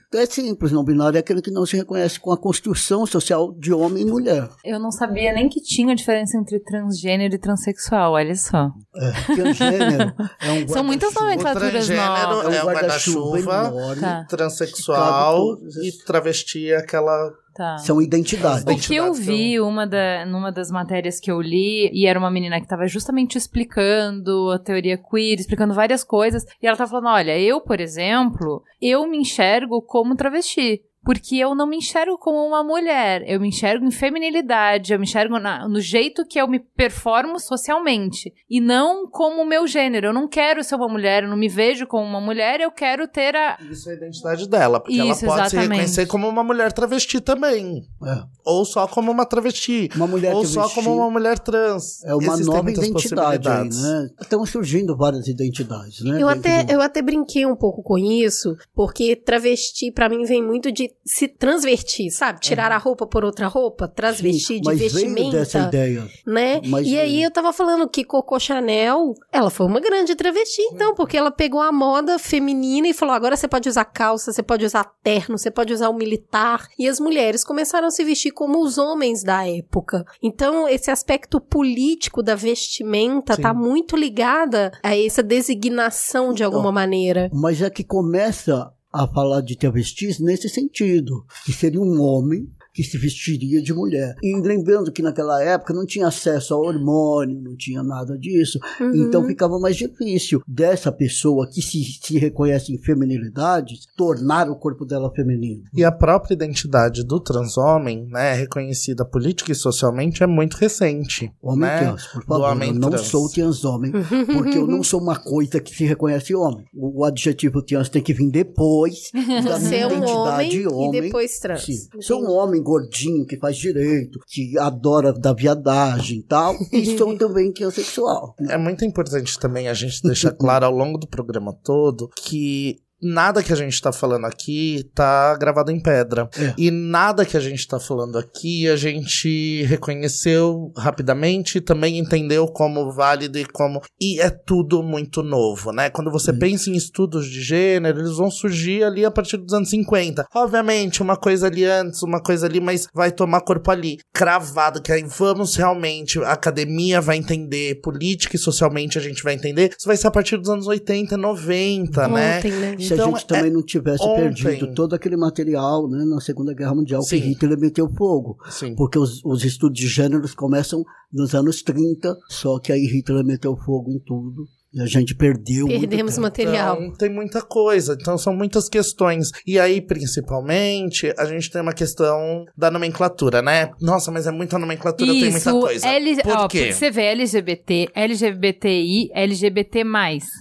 F: Então é simples, não binário é aquele que não se reconhece com a construção social de homem e mulher.
B: Eu não sabia nem que tinha diferença entre transgênero e transexual, olha só.
F: É, transgênero é um
B: São muitas
F: guarda-chuva.
B: nomenclaturas
E: transgênero
B: novas.
E: é um
F: guarda-chuva.
B: Tá.
E: Transexual e travesti é aquela.
B: Tá.
F: São identidades.
B: O que eu vi uma da, numa das matérias que eu li, e era uma menina que estava justamente explicando a teoria queer, explicando várias coisas, e ela tava falando: olha, eu, por exemplo, eu me enxergo como travesti. Porque eu não me enxergo como uma mulher, eu me enxergo em feminilidade, eu me enxergo na- no jeito que eu me performo socialmente. E não como o meu gênero. Eu não quero ser uma mulher, eu não me vejo como uma mulher, eu quero ter a.
E: Isso é a identidade dela. Porque ela
B: Isso,
E: pode se
B: exatamente.
E: reconhecer como uma mulher travesti também.
F: É.
E: Ou só como uma travesti.
F: Uma mulher
E: ou só
F: travesti
E: como uma mulher trans.
F: É uma
E: Existem
F: nova
E: muitas
F: identidade aí, né? Estão surgindo várias identidades, né?
C: Eu até,
F: do-
C: eu até brinquei um pouco com isso, porque travesti pra mim vem muito de se transvertir, sabe? Tirar a roupa por outra roupa, transvestir de
F: Mas veio
C: vestimenta.
F: dessa ideia.
C: né?
F: Mas,
C: e aí
F: eh,
C: eu tava falando que Coco Chanel, ela foi uma grande travesti, então, porque ela pegou a moda feminina e falou: agora você pode usar calça, você pode usar terno, você pode usar o militar. E as mulheres começaram a se vestir como os homens da época. Então, esse aspecto político da vestimenta
E: Sim.
C: tá muito ligada a essa designação de alguma maneira.
F: Mas é que começa a falar de travestis nesse sentido, que seria um homem que se vestiria de mulher. E lembrando que naquela época não tinha acesso a hormônio, não tinha nada disso.
C: Uhum.
F: Então ficava mais difícil dessa pessoa que se, se reconhece em feminilidades tornar o corpo dela feminino.
E: E a própria identidade do transhomem, né, reconhecida política e socialmente, é muito recente.
F: Homem
E: né?
F: trans, por favor.
E: homem
F: Eu não
E: trans.
F: sou transhomem, porque eu não sou uma coisa que se reconhece homem. O, o adjetivo trans tem que vir depois da minha
C: é um homem,
F: identidade homem.
C: e depois trans.
F: Sim. Sou um homem gordinho que faz direito, que adora da viadagem e tal, e sou também transexual.
E: É muito importante também a gente deixar claro ao longo do programa todo que nada que a gente tá falando aqui tá gravado em pedra.
F: É.
E: E nada que a gente tá falando aqui a gente reconheceu rapidamente também entendeu como válido e como. E é tudo muito novo, né? Quando você pensa em estudos de gênero, eles vão surgir ali a partir dos anos 50. Obviamente, uma coisa ali antes, uma coisa ali, mas vai tomar corpo ali. Cravado, que aí vamos realmente, a academia vai entender, política e socialmente a gente vai entender. Isso vai ser a partir dos anos 80, 90, né?
C: Ontem, né?
F: Se
E: Então,
F: a gente também não tivesse
E: ontem-
F: perdido todo aquele material né, na Segunda Guerra Mundial
E: Sim.
F: que Hitler meteu fogo.
E: Sim.
F: Porque os, os estudos de gêneros começam nos anos 30, só que aí Hitler meteu fogo em tudo. E a gente perdeu.
C: Perdemos material.
E: Então, tem muita coisa. Então, são muitas questões. E aí, principalmente, a gente tem uma questão da nomenclatura, né? Nossa, mas é muita nomenclatura, tem muita
B: Isso,
E: coisa.
B: L...
E: Por
B: ó,
E: quê?
B: você vê LGBT, LGBTI, LGBT+.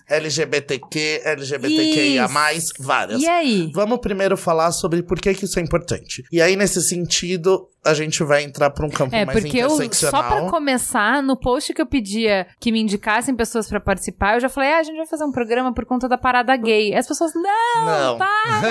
E: LGBTQ, LGBTQIA+, várias.
B: E aí?
E: Vamos primeiro falar sobre por que, que isso é importante. E aí, nesse sentido, a gente vai entrar para um campo
B: É,
E: mais
B: porque eu, só
E: interseccional.
B: pra começar, no post que eu pedia que me indicassem pessoas pra participar, eu já falei, ah, a gente vai fazer um programa por conta da parada gay. As pessoas, não,
E: Não.
B: para,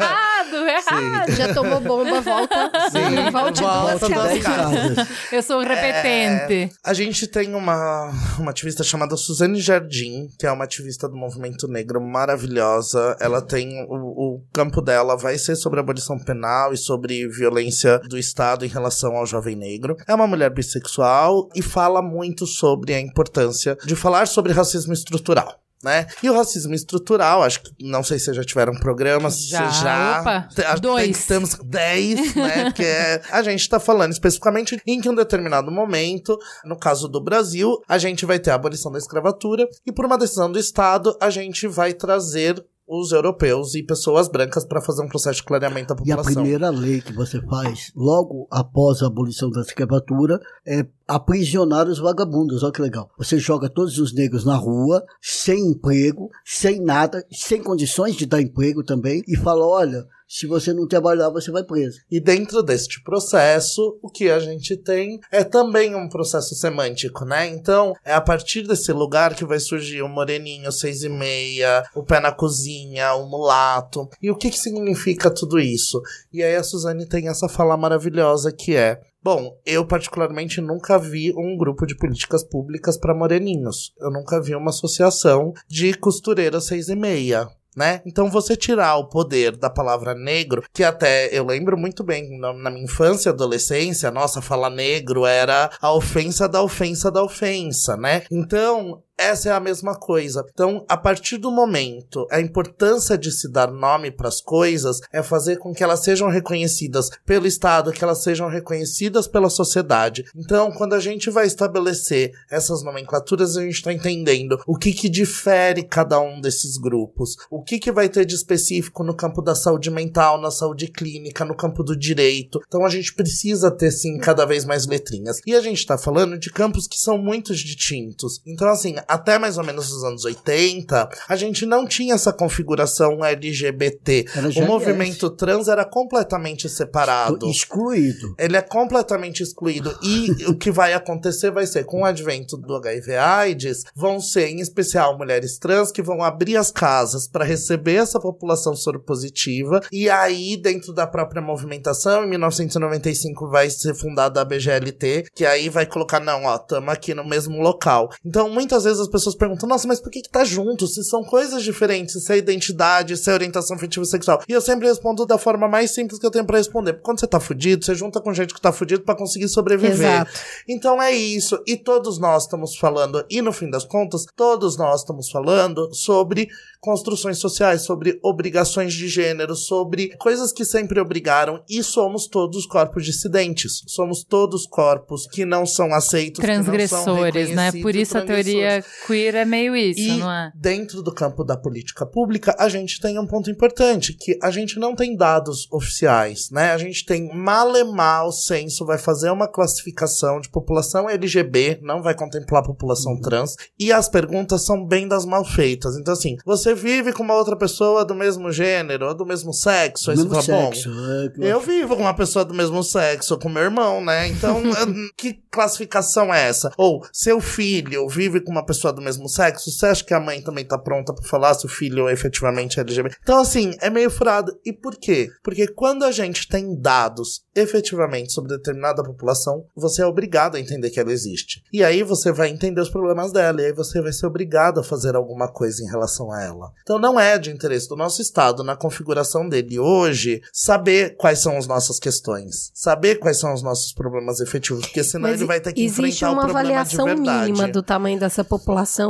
B: errado, errado.
C: Já tomou bomba, volta.
E: Sim,
C: Volte
E: volta
C: duas
E: casas.
F: casas.
B: Eu sou um repetente.
E: A gente tem uma, uma ativista chamada Suzane Jardim, que é uma ativista do movimento negro maravilhosa. Ela tem. O, o campo dela vai ser sobre abolição penal e sobre violência do Estado em relação ao jovem negro. É uma mulher bissexual e fala muito sobre a importância de falar sobre racismo estrutural. Né? E o racismo estrutural, acho que não sei se já tiveram programas,
B: Já,
E: se já.
B: opa,
E: Te-
B: dois.
E: tem- temos 10, né? Porque é- a gente tá falando especificamente em que um determinado momento, no caso do Brasil, a gente vai ter a abolição da escravatura e por uma decisão do Estado, a gente vai trazer os europeus e pessoas brancas para fazer um processo de clareamento da
F: E a
E: população.
F: primeira lei que você faz, logo após a abolição da escravatura, é aprisionar os vagabundos. Olha que legal. Você joga todos os negros na rua, sem emprego, sem nada, sem condições de dar emprego também, e fala: olha, se você não trabalhar, você vai preso.
E: E dentro deste processo, o que a gente tem é também um processo semântico, né? Então, é a partir desse lugar que vai surgir o moreninho, seis e meia, o pé na cozinha, o mulato. E o que, que significa tudo isso? E aí a Suzane tem essa fala maravilhosa que é. Bom, eu particularmente nunca vi um grupo de políticas públicas para moreninhos. Eu nunca vi uma associação de costureiras seis e meia né? Então você tirar o poder da palavra negro, que até eu lembro muito bem na, na minha infância e adolescência, nossa, falar negro era a ofensa da ofensa da ofensa, né? Então, essa é a mesma coisa. Então, a partir do momento, a importância de se dar nome para as coisas é fazer com que elas sejam reconhecidas pelo Estado, que elas sejam reconhecidas pela sociedade. Então, quando a gente vai estabelecer essas nomenclaturas, a gente está entendendo o que, que difere cada um desses grupos, o que, que vai ter de específico no campo da saúde mental, na saúde clínica, no campo do direito. Então, a gente precisa ter, sim, cada vez mais letrinhas. E a gente está falando de campos que são muito distintos. Então, assim, até mais ou menos os anos 80, a gente não tinha essa configuração LGBT. O movimento trans era completamente separado.
F: Excluído.
E: Ele é completamente excluído. E o que vai acontecer vai ser, com o advento do HIV AIDS, vão ser, em especial, mulheres trans que vão abrir as casas para receber essa população soropositiva. E aí, dentro da própria movimentação, em 1995 vai ser fundada a BGLT, que aí vai colocar, não, ó, tamo aqui no mesmo local. Então, muitas vezes as pessoas perguntam, nossa, mas por que que tá junto? Se são coisas diferentes, se é identidade, se é orientação afetiva sexual. E eu sempre respondo da forma mais simples que eu tenho pra responder. Porque quando você tá fudido, você junta com gente que tá fudido pra conseguir sobreviver.
C: Exato.
E: Então é isso. E todos nós estamos falando, e no fim das contas, todos nós estamos falando sobre construções sociais, sobre obrigações de gênero, sobre coisas que sempre obrigaram, e somos todos corpos dissidentes. Somos todos corpos que não são aceitos, não são
B: Transgressores, né? Por isso a
E: transgressores.
B: teoria queer é meio isso,
E: E
B: não é?
E: dentro do campo da política pública, a gente tem um ponto importante, que a gente não tem dados oficiais, né? A gente tem malemar o censo, vai fazer uma classificação de população LGB, não vai contemplar a população
F: Uhum.
E: trans, e as perguntas são bem das mal feitas. Então, assim, você vive com uma outra pessoa do mesmo gênero, ou do mesmo sexo, aí
F: Mesmo
E: você fala, bom,
F: sexo. é, que
E: eu vivo com uma pessoa do mesmo sexo, com meu irmão, né? Então, que classificação é essa? Ou seu filho vive com uma pessoa do mesmo sexo? Você acha que a mãe também tá pronta pra falar se o filho é efetivamente LGBT? Então, assim, é meio furado. E por quê? Porque quando a gente tem dados efetivamente sobre determinada população, você é obrigado a entender que ela existe. E aí você vai entender os problemas dela, e aí você vai ser obrigado a fazer alguma coisa em relação a ela. Então não é de interesse do nosso Estado, na configuração dele hoje, saber quais são as nossas questões, saber quais são os nossos problemas efetivos, porque senão
C: Mas
E: ele vai ter que
C: existe
E: enfrentar
C: uma
E: o problema
C: avaliação
E: de verdade.
C: mínima do tamanho dessa população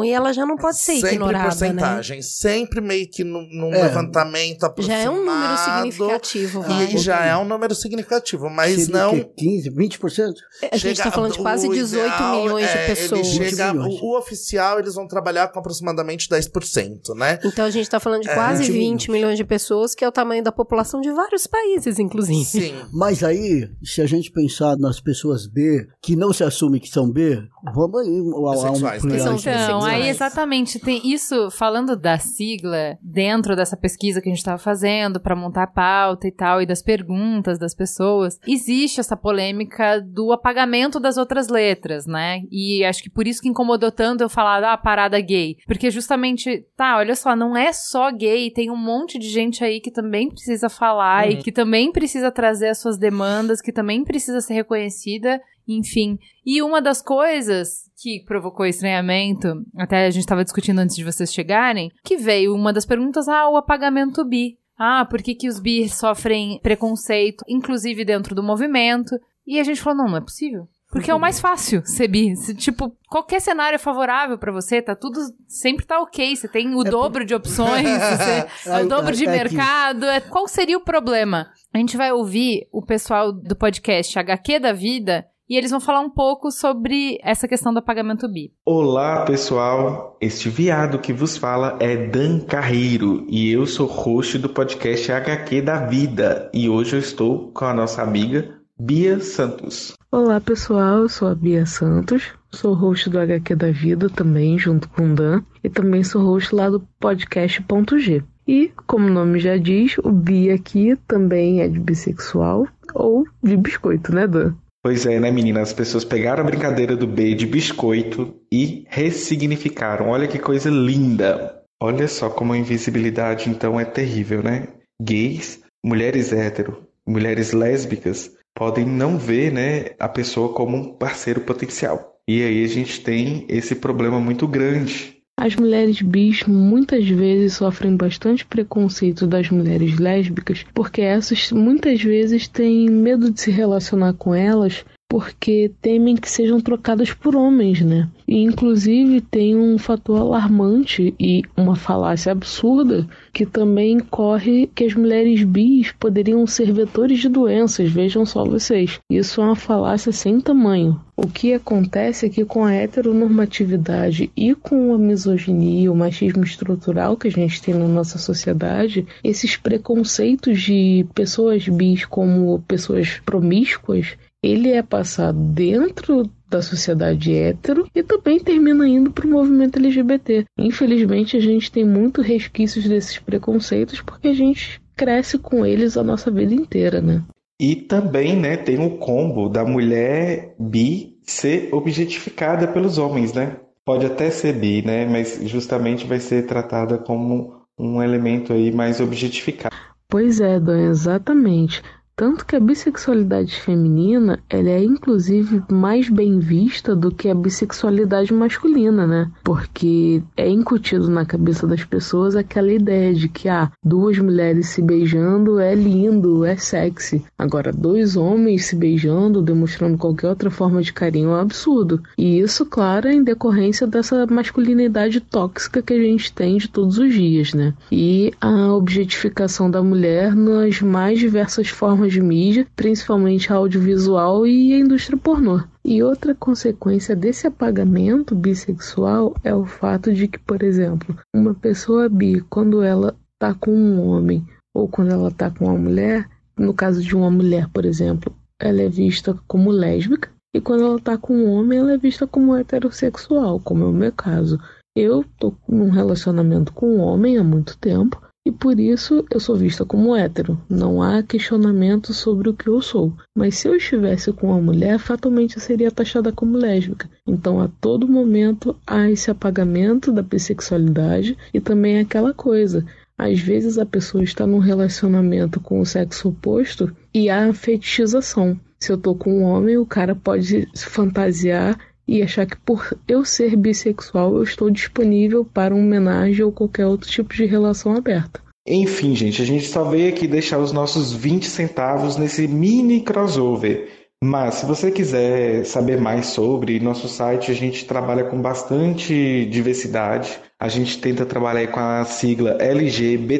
C: e ela já não pode ser
E: sempre
C: ignorada, né?
E: porcentagem, sempre meio que num, num
F: É.
E: levantamento
C: Já é um número
E: aproximado,
C: significativo,
E: E
C: vai.
E: aí já é um número significativo, mas
F: Seria
E: não
F: o quê? 15, 20%?
C: A gente
E: Chega-
C: tá falando de quase
E: o
C: 18
E: ideal
C: milhões de
E: é,
C: pessoas.
E: Ele chega,
F: 20 milhões.
E: o, o oficial, eles vão trabalhar com aproximadamente 10%, né?
C: Então a gente tá falando de
E: É.
C: quase
F: 20
C: 20 milhões de pessoas, que é o tamanho da população de vários países, inclusive.
E: Sim.
F: Mas aí, se a gente pensar nas pessoas B, que não se assumem que são B, vamos aí um
E: Bissexuais, né?
F: plural
C: São
B: Então, aí exatamente, tem isso, falando da sigla, dentro dessa pesquisa que a gente estava fazendo para montar a pauta e tal, e das perguntas das pessoas, existe essa polêmica do apagamento das outras letras, né? E acho que por isso que incomodou tanto eu falar, ah, parada gay. Porque justamente, tá, olha só, não é só gay, tem um monte de gente aí que também precisa falar e que também precisa trazer as suas demandas, que também precisa ser reconhecida, enfim. E uma das coisas que provocou estranhamento, até a gente estava discutindo antes de vocês chegarem, que veio uma das perguntas, ah, o apagamento bi. Ah, por que, que os bi sofrem preconceito, inclusive dentro do movimento? E a gente falou, não, não é possível. Porque é o mais fácil ser bi. Se, tipo, qualquer cenário é favorável pra você, tá tudo. Sempre tá ok. Você tem o dobro de opções, você, é o dobro de
F: é
B: mercado. É, qual seria o problema? A gente vai ouvir o pessoal do podcast HQ da Vida e eles vão falar um pouco sobre essa questão do apagamento bi.
G: Olá, pessoal. Este viado que vos fala é Dan Carreiro e eu sou host do podcast HQ da Vida. E hoje eu estou com a nossa amiga Bia Santos.
H: Olá, pessoal. Eu sou a Bia Santos. Sou host do HQ da Vida também, junto com o Dan. E também sou host lá do podcast Ponto G. E, como o nome já diz, o bi aqui também é de bissexual ou de biscoito, né, Dan?
G: Pois é, né, menina? As pessoas pegaram a brincadeira do B de biscoito e ressignificaram. Olha que coisa linda! Olha só como a invisibilidade, então, é terrível, né? Gays, mulheres hétero, mulheres lésbicas podem não ver, né, a pessoa como um parceiro potencial. E aí a gente tem esse problema muito grande
H: as mulheres bis muitas vezes sofrem bastante preconceito das mulheres lésbicas, porque essas muitas vezes têm medo de se relacionar com elas porque temem que sejam trocadas por homens, né? E inclusive tem um fator alarmante e uma falácia absurda que também corre que as mulheres bis poderiam ser vetores de doenças, vejam só vocês. Isso é uma falácia sem tamanho. O que acontece é que com a heteronormatividade e com a misoginia, o machismo estrutural que a gente tem na nossa sociedade, esses preconceitos de pessoas bis como pessoas promíscuas, ele é passado dentro da sociedade hétero e também termina indo para o movimento LGBT. Infelizmente, a gente tem muito resquícios desses preconceitos porque a gente cresce com eles a nossa vida inteira, né?
G: E também, né, tem o combo da mulher bi ser objetificada pelos homens, né? Pode até ser bi, né, mas justamente vai ser tratada como um elemento aí mais objetificado.
H: Pois é, Dan, exatamente. Tanto que a bissexualidade feminina ela é inclusive mais bem vista do que a bissexualidade masculina, né? Porque é incutido na cabeça das pessoas aquela ideia de que ah, duas mulheres se beijando é lindo, é sexy. Agora, dois homens se beijando, demonstrando qualquer outra forma de carinho é um absurdo. E isso, claro, é em decorrência dessa masculinidade tóxica que a gente tem de todos os dias, né? E a objetificação da mulher nas mais diversas formas de mídia, principalmente audiovisual e a indústria pornô. E outra consequência desse apagamento bissexual é o fato de que, por exemplo, uma pessoa bi, quando ela tá com um homem ou quando ela tá com uma mulher, no caso de uma mulher, por exemplo, ela é vista como lésbica, e quando ela tá com um homem, ela é vista como heterossexual, como é o meu caso. Eu tô num relacionamento com um homem há muito tempo, e por isso eu sou vista como hétero. Não há questionamento sobre o que eu sou. Mas se eu estivesse com uma mulher, fatalmente eu seria taxada como lésbica. Então a todo momento há esse apagamento da bissexualidade e também aquela coisa. Às vezes a pessoa está num relacionamento com o sexo oposto e há fetichização. Se eu tô com um homem, o cara pode se fantasiar e achar que por eu ser bissexual eu estou disponível para uma homenagem ou qualquer outro tipo de relação aberta.
G: Enfim, gente, a gente só veio aqui deixar os nossos 20 centavos nesse mini crossover. Mas se você quiser saber mais sobre nosso site, a gente trabalha com bastante diversidade. A gente tenta trabalhar com a sigla LGBTQIPA,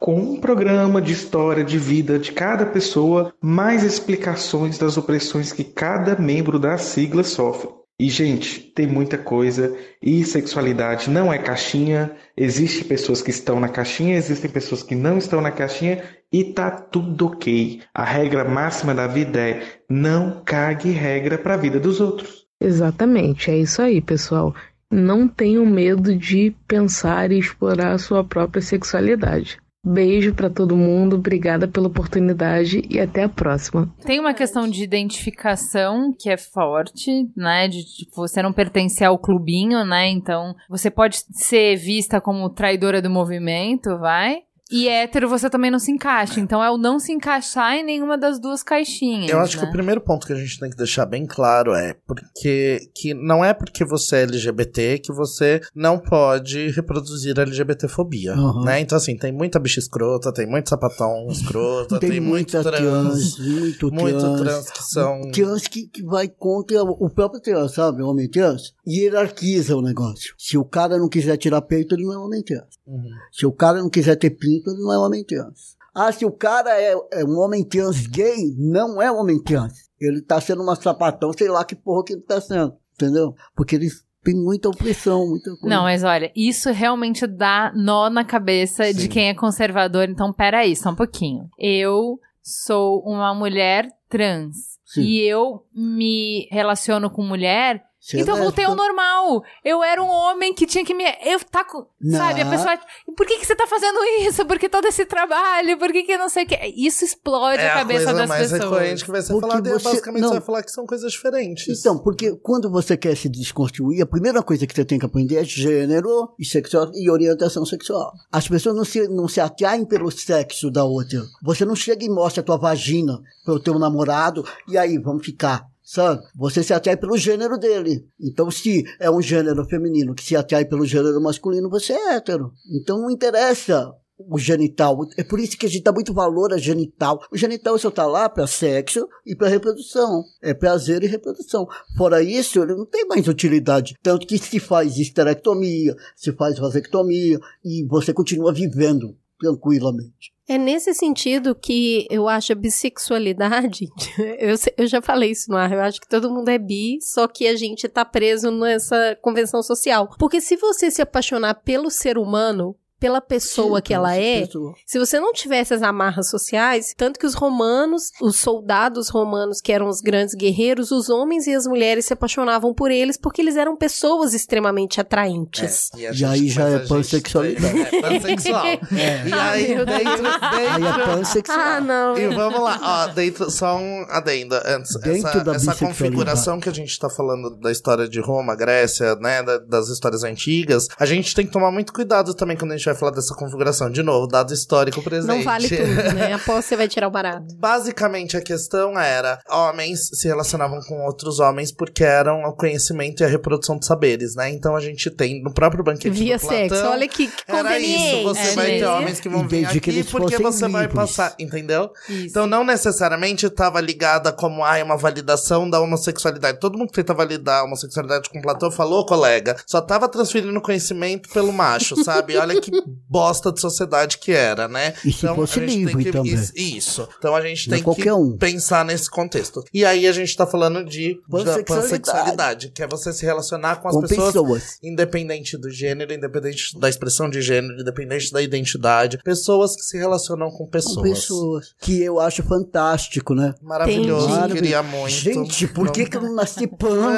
G: com um programa de história de vida de cada pessoa, mais explicações das opressões que cada membro da sigla sofre. E, gente, tem muita coisa. E sexualidade não é caixinha. Existem pessoas que estão na caixinha, existem pessoas que não estão na caixinha. E tá tudo ok. A regra máxima da vida é não cague regra para a vida dos outros.
H: Exatamente, é isso aí, pessoal. Não tenham medo de pensar e explorar a sua própria sexualidade. Beijo para todo mundo, obrigada pela oportunidade e até a próxima.
B: Tem uma questão de identificação que é forte, né? De tipo, você não pertencer ao clubinho, né? Então, você pode ser vista como traidora do movimento, vai? E hétero você também não se encaixa. Então é o não se encaixar em nenhuma das duas caixinhas.
E: Eu acho
B: né?
E: que o primeiro ponto que a gente tem que deixar bem claro é porque que não é porque você é LGBT que você não pode reproduzir a LGBTfobia,
F: Uhum.
E: né? Então assim, tem muita bicha escrota, tem muito sapatão escrota, tem,
F: Tem,
E: muito
F: muita
E: trans,
F: trans, muito,
E: muito
F: trans.
E: trans que são
F: Trans que, que vai contra o próprio trans, sabe? O homem trans hierarquiza o negócio. Se o cara não quiser tirar peito, ele não é homem trans.
E: Uhum.
F: Se o cara não quiser ter pinto, ele não é homem trans. Ah, se o cara é, é um homem trans gay, não é um homem trans. Ele tá sendo uma sapatão, sei lá que porra que ele tá sendo. Entendeu? Porque eles têm muita opressão, muita coisa.
B: Não, mas olha, isso realmente dá nó na cabeça de
E: Sim.
B: quem é conservador. Então, peraí, só um pouquinho. Eu sou uma mulher trans.
F: Sim.
B: E eu me relaciono com mulher.
F: Você é
B: então eu voltei ao normal. Eu era um homem que tinha que me. Eu tá com.
F: Não.
B: Sabe? A pessoa. Por que, que você tá fazendo isso? Por que todo esse trabalho? Por que, que não sei o que? Isso explode
E: É
B: a
E: a
B: cabeça
E: coisa
B: das
E: mais
B: pessoas.
E: recorrente que vai ser
F: Porque
E: falada. E
F: você-
E: basicamente
F: não.
E: você vai falar que são coisas diferentes.
F: Então, porque quando você quer se desconstruir, a primeira coisa que você tem que aprender é gênero e, sexual, e orientação sexual. As pessoas não se, não se atraem pelo sexo da outra. Você não chega e mostra a tua vagina pro teu namorado e aí, vamos ficar. Sabe? Você se atrai pelo gênero dele. Então, se é um gênero feminino que se atrai pelo gênero masculino, você é hétero. Então, não interessa o genital. É por isso que a gente dá muito valor a genital. O genital só tá lá para sexo e para reprodução. É prazer e reprodução. Fora isso, ele não tem mais utilidade. Tanto que se faz esterectomia, se faz vasectomia e você continua vivendo tranquilamente.
C: É nesse sentido que eu acho a bissexualidade. Eu, eu já falei isso no ar. Eu acho que todo mundo é bi, só que a gente tá preso nessa convenção social. Porque se você se apaixonar pelo ser humano, pela pessoa
F: Sim,
C: que ela é,
F: pessoa.
C: se você não tivesse as amarras sociais, tanto que os romanos, os soldados romanos, que eram os grandes guerreiros, os homens e as mulheres se apaixonavam por eles porque eles eram pessoas extremamente atraentes.
E: É, a
F: E aí já é pansexualidade.
E: É pansexual. E aí,
C: meu Deus.
E: dentro,
F: Aí é
E: dentro,
F: pansexual.
C: Ah, não.
E: E vamos lá, ó, dentro, só um adendo antes.
F: Dentro
E: essa,
F: da
E: essa configuração que a gente tá falando da história de Roma, Grécia, né, da- das histórias antigas, a gente tem que tomar muito cuidado também quando a gente vai falar dessa configuração. De novo, dado histórico presente.
C: Não vale tudo, né? Após você vai tirar o barato.
E: Basicamente, a questão era: homens se relacionavam com outros homens porque eram o conhecimento e a reprodução de saberes, né? Então a gente tem no próprio banquete
C: Via
E: do Platão,
C: sexo. Olha que, que
E: Era
C: conveniente.
E: isso, você
B: É
E: vai ter
B: mesmo.
E: homens que vão
F: E
E: vir aqui
F: eles
E: porque você vai
F: livres.
E: passar, entendeu?
B: Isso.
E: Então não necessariamente estava ligada como ah, é uma validação da homossexualidade. Todo mundo que tenta validar a homossexualidade com Platão falou, colega, só tava transferindo conhecimento pelo macho, sabe? Olha que bosta de sociedade que era, né?
F: E se fosse
E: a gente tem
F: livre
E: que,
F: também.
E: Isso. Então a gente
F: é
E: tem
F: qualquer
E: que
F: um.
E: pensar nesse contexto. E aí a gente tá falando de da
F: Pansexualidade.
E: pansexualidade, que é você se relacionar com as
F: Com
E: pessoas
F: pessoas.
E: independente do gênero, independente da expressão de gênero, independente da identidade. Pessoas que se relacionam com pessoas.
F: Com pessoas. Que eu acho fantástico, né?
E: Maravilhoso,
F: Entendi.
E: queria muito.
F: Gente, por que, que eu não nasci pano?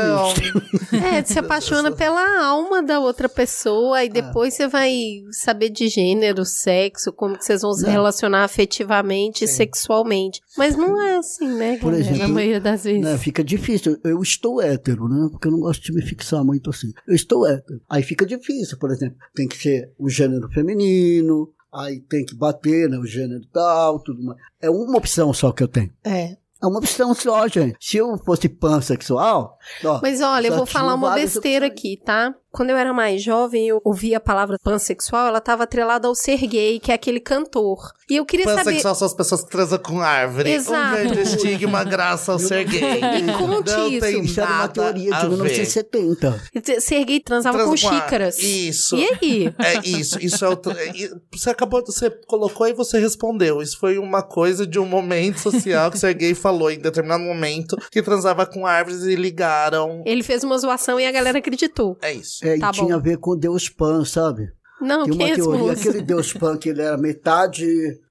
C: É, você se apaixona pela alma da outra pessoa
F: Ah.
C: e depois você vai saber de gênero, sexo, como que vocês vão se
F: Não.
C: relacionar afetivamente e sexualmente. Mas não é assim, né?
F: Por exemplo,
C: Na maioria das vezes.
F: Né, fica difícil. Eu estou hétero, né? Porque eu não gosto de me fixar muito assim. Eu estou hétero. Aí fica difícil, por exemplo. Tem que ser o gênero feminino, aí tem que bater, né? O gênero tal, tudo mais. É uma opção só que eu tenho.
C: É.
F: É uma opção só, gente. Se eu fosse pansexual, ó,
C: Mas olha, eu vou falar uma besteira
F: opções.
C: aqui, tá? Quando eu era mais jovem, eu ouvia a palavra pansexual, ela tava atrelada ao ser gay, que é aquele cantor. E eu queria saber.
E: Pansexual são as pessoas que transam com árvore.
C: Exato.
E: Um grande estigma graça ao ser gay.
C: Me conte
E: Não
C: isso.
E: tem
F: isso era uma
E: nada
F: teoria de
E: ver.
F: 1970.
C: Ser gay transava
E: Transa
C: com xícaras.
E: Isso.
C: E aí?
E: É isso, isso é o. e Você acabou, você colocou e você respondeu. Isso foi uma coisa de um momento social que o Sergei falou em determinado momento que transava com árvores e ligaram.
C: Ele fez uma zoação e a galera acreditou.
E: É isso.
F: É,
C: Tá
F: e tinha
C: bom.
F: a ver com Deus Pan, sabe?
C: Não,
F: Tem uma
C: é
F: teoria,
C: moço?
F: aquele Deus Pan que ele era metade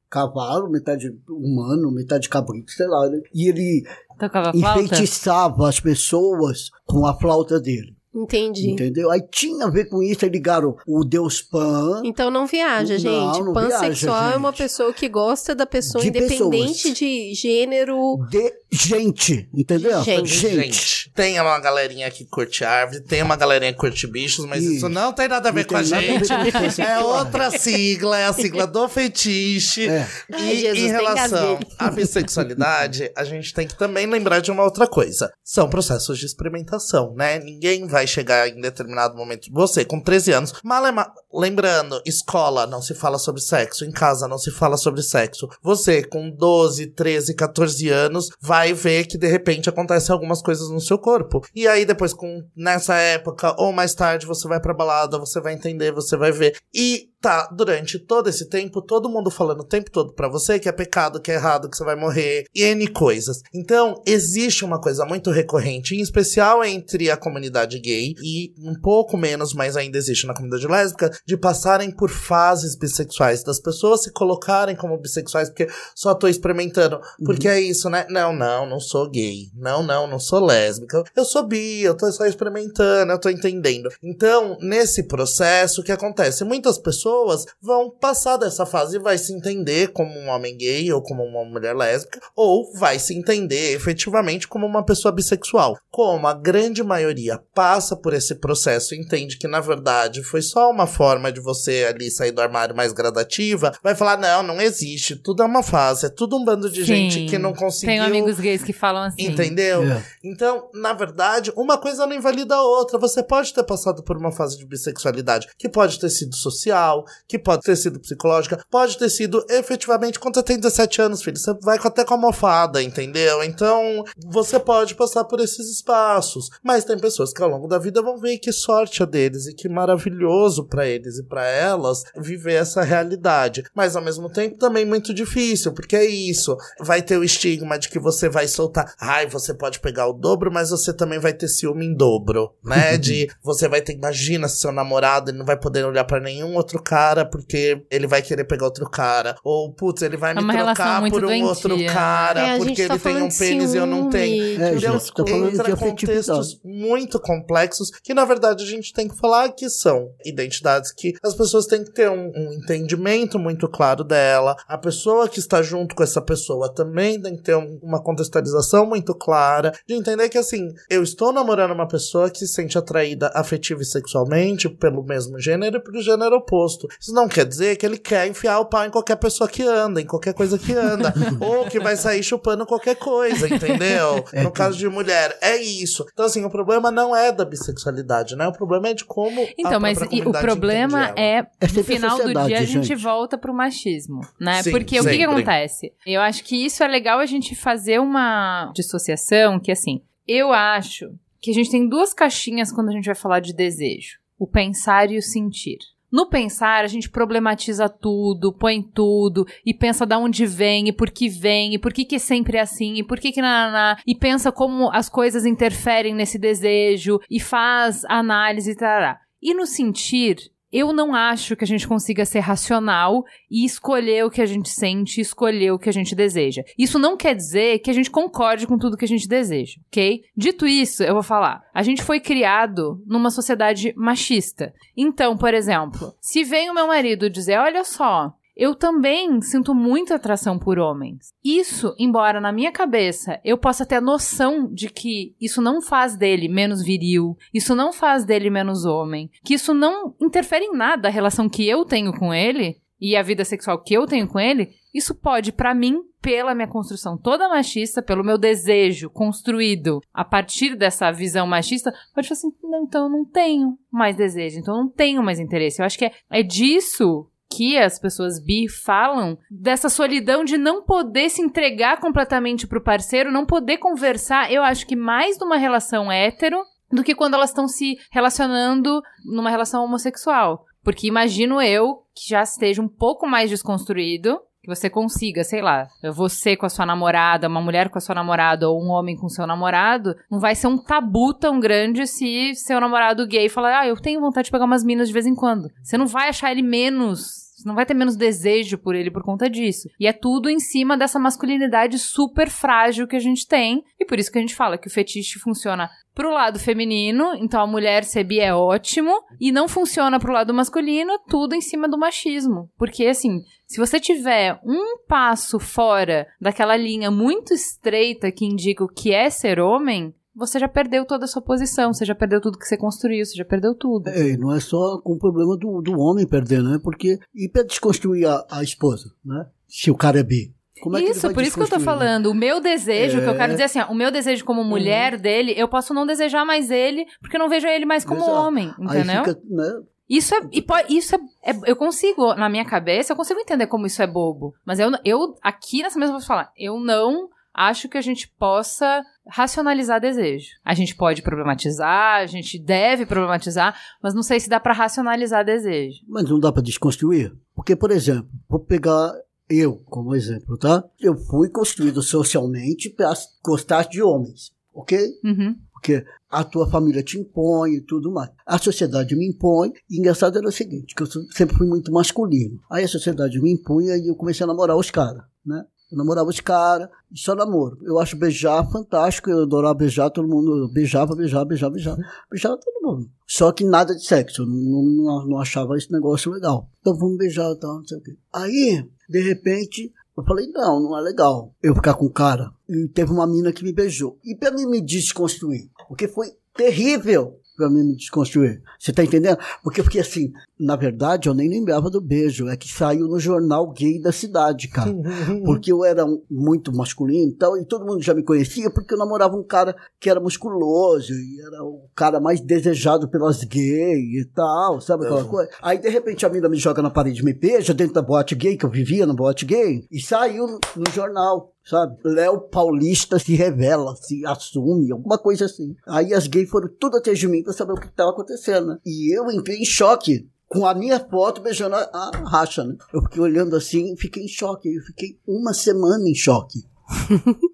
F: cavalo, metade humano, metade cabrito, sei lá. né? E ele
B: Tocava flauta?
F: enfeitiçava as pessoas com a flauta dele.
C: Entendi.
F: Entendeu? Aí tinha a ver com isso, aí ligaram o Deus Pan.
C: Então não viaja, gente.
F: não
C: Pansexual
F: viaja,
C: é uma pessoa que gosta da pessoa
F: De
C: independente
F: pessoas.
C: de gênero.
F: De gente, entendeu?
C: De gente.
E: Gente, tem uma galerinha que curte árvore, tem uma galerinha que curte bichos, mas isso,
F: Isso.
E: não tem nada a ver
F: Não
E: com a gente.
F: com
E: É outra sigla, é a sigla do fetiche.
F: É.
E: E
C: Ai, Jesus,
E: em relação à bissexualidade, a gente tem que também lembrar de uma outra coisa. São processos de experimentação, né? Ninguém vai chegar em determinado momento. Você, com 13 anos, malema... lembrando, escola não se fala sobre sexo, em casa não se fala sobre sexo. Você, com 12, 13, 14 anos, vai ver que de repente acontecem algumas coisas no seu corpo. E aí, depois, com nessa época, ou mais tarde, você vai pra balada, você vai entender, você vai ver. E tá durante todo esse tempo, todo mundo falando o tempo todo pra você que é pecado, que é errado, que você vai morrer, e N coisas. Então, existe uma coisa muito recorrente, em especial entre a comunidade gay e um pouco menos, mas ainda existe na comunidade lésbica, de passarem por fases bissexuais, das pessoas se colocarem como bissexuais porque só tô experimentando. Porque é isso, né? Não, não, não sou gay. Não, não, não sou lésbica. Eu sou bi, eu tô só experimentando, eu tô entendendo. Então, nesse processo, o que acontece? Muitas pessoas vão passar dessa fase e vai se entender como um homem gay ou como uma mulher lésbica, ou vai se entender efetivamente como uma pessoa bissexual. Como a grande maioria passa por esse processo e entende que, na verdade, foi só uma forma de você ali sair do armário mais gradativa, vai falar: não, não existe, tudo é uma fase, é tudo um bando de
B: Sim.
E: gente que não conseguiu.
B: Tenho amigos gays que falam assim.
E: Entendeu?
F: É.
E: Então, na verdade, uma coisa não invalida a outra. Você pode ter passado por uma fase de bissexualidade que pode ter sido social, que pode ter sido psicológica, pode ter sido efetivamente quando você tem 17 anos, filho. Você vai até com a almofada, entendeu? Então, você pode passar por esses espaços. Mas tem pessoas que ao longo da vida vão ver que sorte a deles e que maravilhoso pra eles e pra elas viver essa realidade. Mas ao mesmo tempo também muito difícil, porque é isso. Vai ter o estigma de que você vai soltar. Ai, você pode pegar o dobro, mas você também vai ter ciúme em dobro, né? De você vai ter. Imagina se seu namorado ele não vai poder olhar pra nenhum outro cara porque ele vai querer pegar outro cara. Ou, putz, ele vai
B: É
E: me trocar por um
B: doentia.
E: outro cara
C: É,
E: porque
C: tá
E: ele tem um pênis e eu não tenho.
F: É,
C: de
E: Entendeu?
F: gente, tá
E: Entra contextos muito complexos que, na verdade, a gente tem que falar que são identidades que as pessoas têm que ter um, um entendimento muito claro dela. A pessoa que está junto com essa pessoa também tem que ter um- uma contextualização muito clara de entender que, assim, eu estou namorando uma pessoa que se sente atraída afetiva e sexualmente pelo mesmo gênero e pelo gênero oposto. Isso não quer dizer que ele quer enfiar o pau em qualquer pessoa que anda, em qualquer coisa que anda, ou que vai sair chupando qualquer coisa, entendeu?
F: É
E: no caso de mulher, é isso. Então, assim, o problema não é da bissexualidade, né? O problema é de como. a
B: Então, mas e o problema é,
F: É
B: no
F: sempre
B: final do dia, a gente
F: gente.
B: volta pro machismo, né?
E: Sim,
B: Porque o que, que
E: sempre.
B: acontece? Eu acho que isso é legal a gente fazer uma dissociação que, assim, eu acho que a gente tem duas caixinhas quando a gente vai falar de desejo. O pensar e o sentir. No pensar, a gente problematiza tudo, põe tudo, e pensa de onde vem, e por que vem, e por que que sempre é assim, e por que que na, e pensa como as coisas interferem nesse desejo, e faz análise e tal. E no sentir, eu não acho que a gente consiga ser racional e escolher o que a gente sente, escolher o que a gente deseja. Isso não quer dizer que a gente concorde com tudo que a gente deseja, ok? Dito isso, eu vou falar. A gente foi criado numa sociedade machista. Então, por exemplo, se vem o meu marido dizer: olha só. Eu também sinto muita atração por homens. Isso, embora na minha cabeça eu possa ter a noção de que isso não faz dele menos viril, isso não faz dele menos homem, que isso não interfere em nada a relação que eu tenho com ele e a vida sexual que eu tenho com ele, isso pode, pra mim, pela minha construção toda machista, pelo meu desejo construído a partir dessa visão machista, pode falar assim: não, então eu não tenho mais desejo, então eu não tenho mais interesse. Eu acho que é, é disso que as pessoas bi falam dessa solidão de não poder se entregar completamente pro parceiro, não poder conversar. Eu acho que mais numa relação hétero do que quando elas estão se relacionando numa relação homossexual. Porque imagino eu que já esteja um pouco mais desconstruído, que você consiga, sei lá, você com a sua namorada, uma mulher com a sua namorada ou um homem com seu namorado, não vai ser um tabu tão grande se seu namorado gay falar, ah, eu tenho vontade de pegar umas minas de vez em quando. Você não vai achar ele menos você não vai ter menos desejo por ele por conta disso. E é tudo em cima dessa masculinidade super frágil que a gente tem. E por isso que a gente fala que o fetiche funciona pro lado feminino, então a mulher ser bi é ótimo, e não funciona pro lado masculino, tudo em cima do machismo. Porque, assim, se você tiver um passo fora daquela linha muito estreita que indica o que é ser homem, você já perdeu toda a sua posição, você já perdeu tudo que você construiu, você já perdeu tudo.
F: É, e não é só com o problema do, do homem perder, né? Porque. E pra desconstruir a, a esposa, né? Se o cara é bi. Como é
B: isso, por isso que eu tô
F: né?
B: falando. O meu desejo, que eu
F: É.
B: quero dizer assim, ó, o meu desejo como mulher dele, eu posso não desejar mais ele, porque eu não vejo ele mais como
F: Exato.
B: homem, entendeu?
F: fica, né?
B: Isso é, e isso é, é- eu consigo, na minha cabeça, eu consigo entender como isso é bobo. Mas eu, eu aqui nessa mesa eu vou falar, eu não acho que a gente possa racionalizar desejo. A gente pode problematizar, a gente deve problematizar, mas não sei se dá para racionalizar desejo.
F: Mas não dá para desconstruir? Porque, por exemplo, vou pegar eu como exemplo, tá? Eu fui construído socialmente para gostar de homens, ok?
B: Uhum.
F: Porque a tua família te impõe e tudo mais. A sociedade me impõe. E engraçado era o seguinte, que eu sempre fui muito masculino. Aí a sociedade me impunha e eu comecei a namorar os caras, né? Eu namorava os caras, só namoro. Eu acho beijar fantástico, eu adorava beijar, todo mundo beijava, beijava, beijava, beijava. Beijava todo mundo. Só que nada de sexo, eu não, não, não achava esse negócio legal. Então vamos beijar e tal, não sei o quê. Aí, de repente, eu falei, não, não é legal eu ficar com o cara. E teve uma mina que me beijou. E pra mim me desconstruir, porque foi terrível pra mim me desconstruir. Você tá entendendo? Porque eu fiquei assim, na verdade, eu nem lembrava do beijo. É que saiu no jornal gay da cidade, cara. Porque eu era muito masculino e tal, e todo mundo já me conhecia porque eu namorava um cara que era musculoso e era o cara mais desejado pelas gays e tal, sabe aquela
E: Uhum.
F: coisa? Aí, de repente, a mina me joga na parede e me beija dentro da boate gay, que eu vivia na boate gay, e saiu no jornal. Sabe? Léo Paulista se revela, se assume, alguma coisa assim. Aí as gays foram tudo atrás de mim pra saber o que estava acontecendo. né? E eu entrei em choque com a minha foto beijando a, a racha, né? Eu fiquei olhando assim fiquei em choque. Eu fiquei uma semana em choque.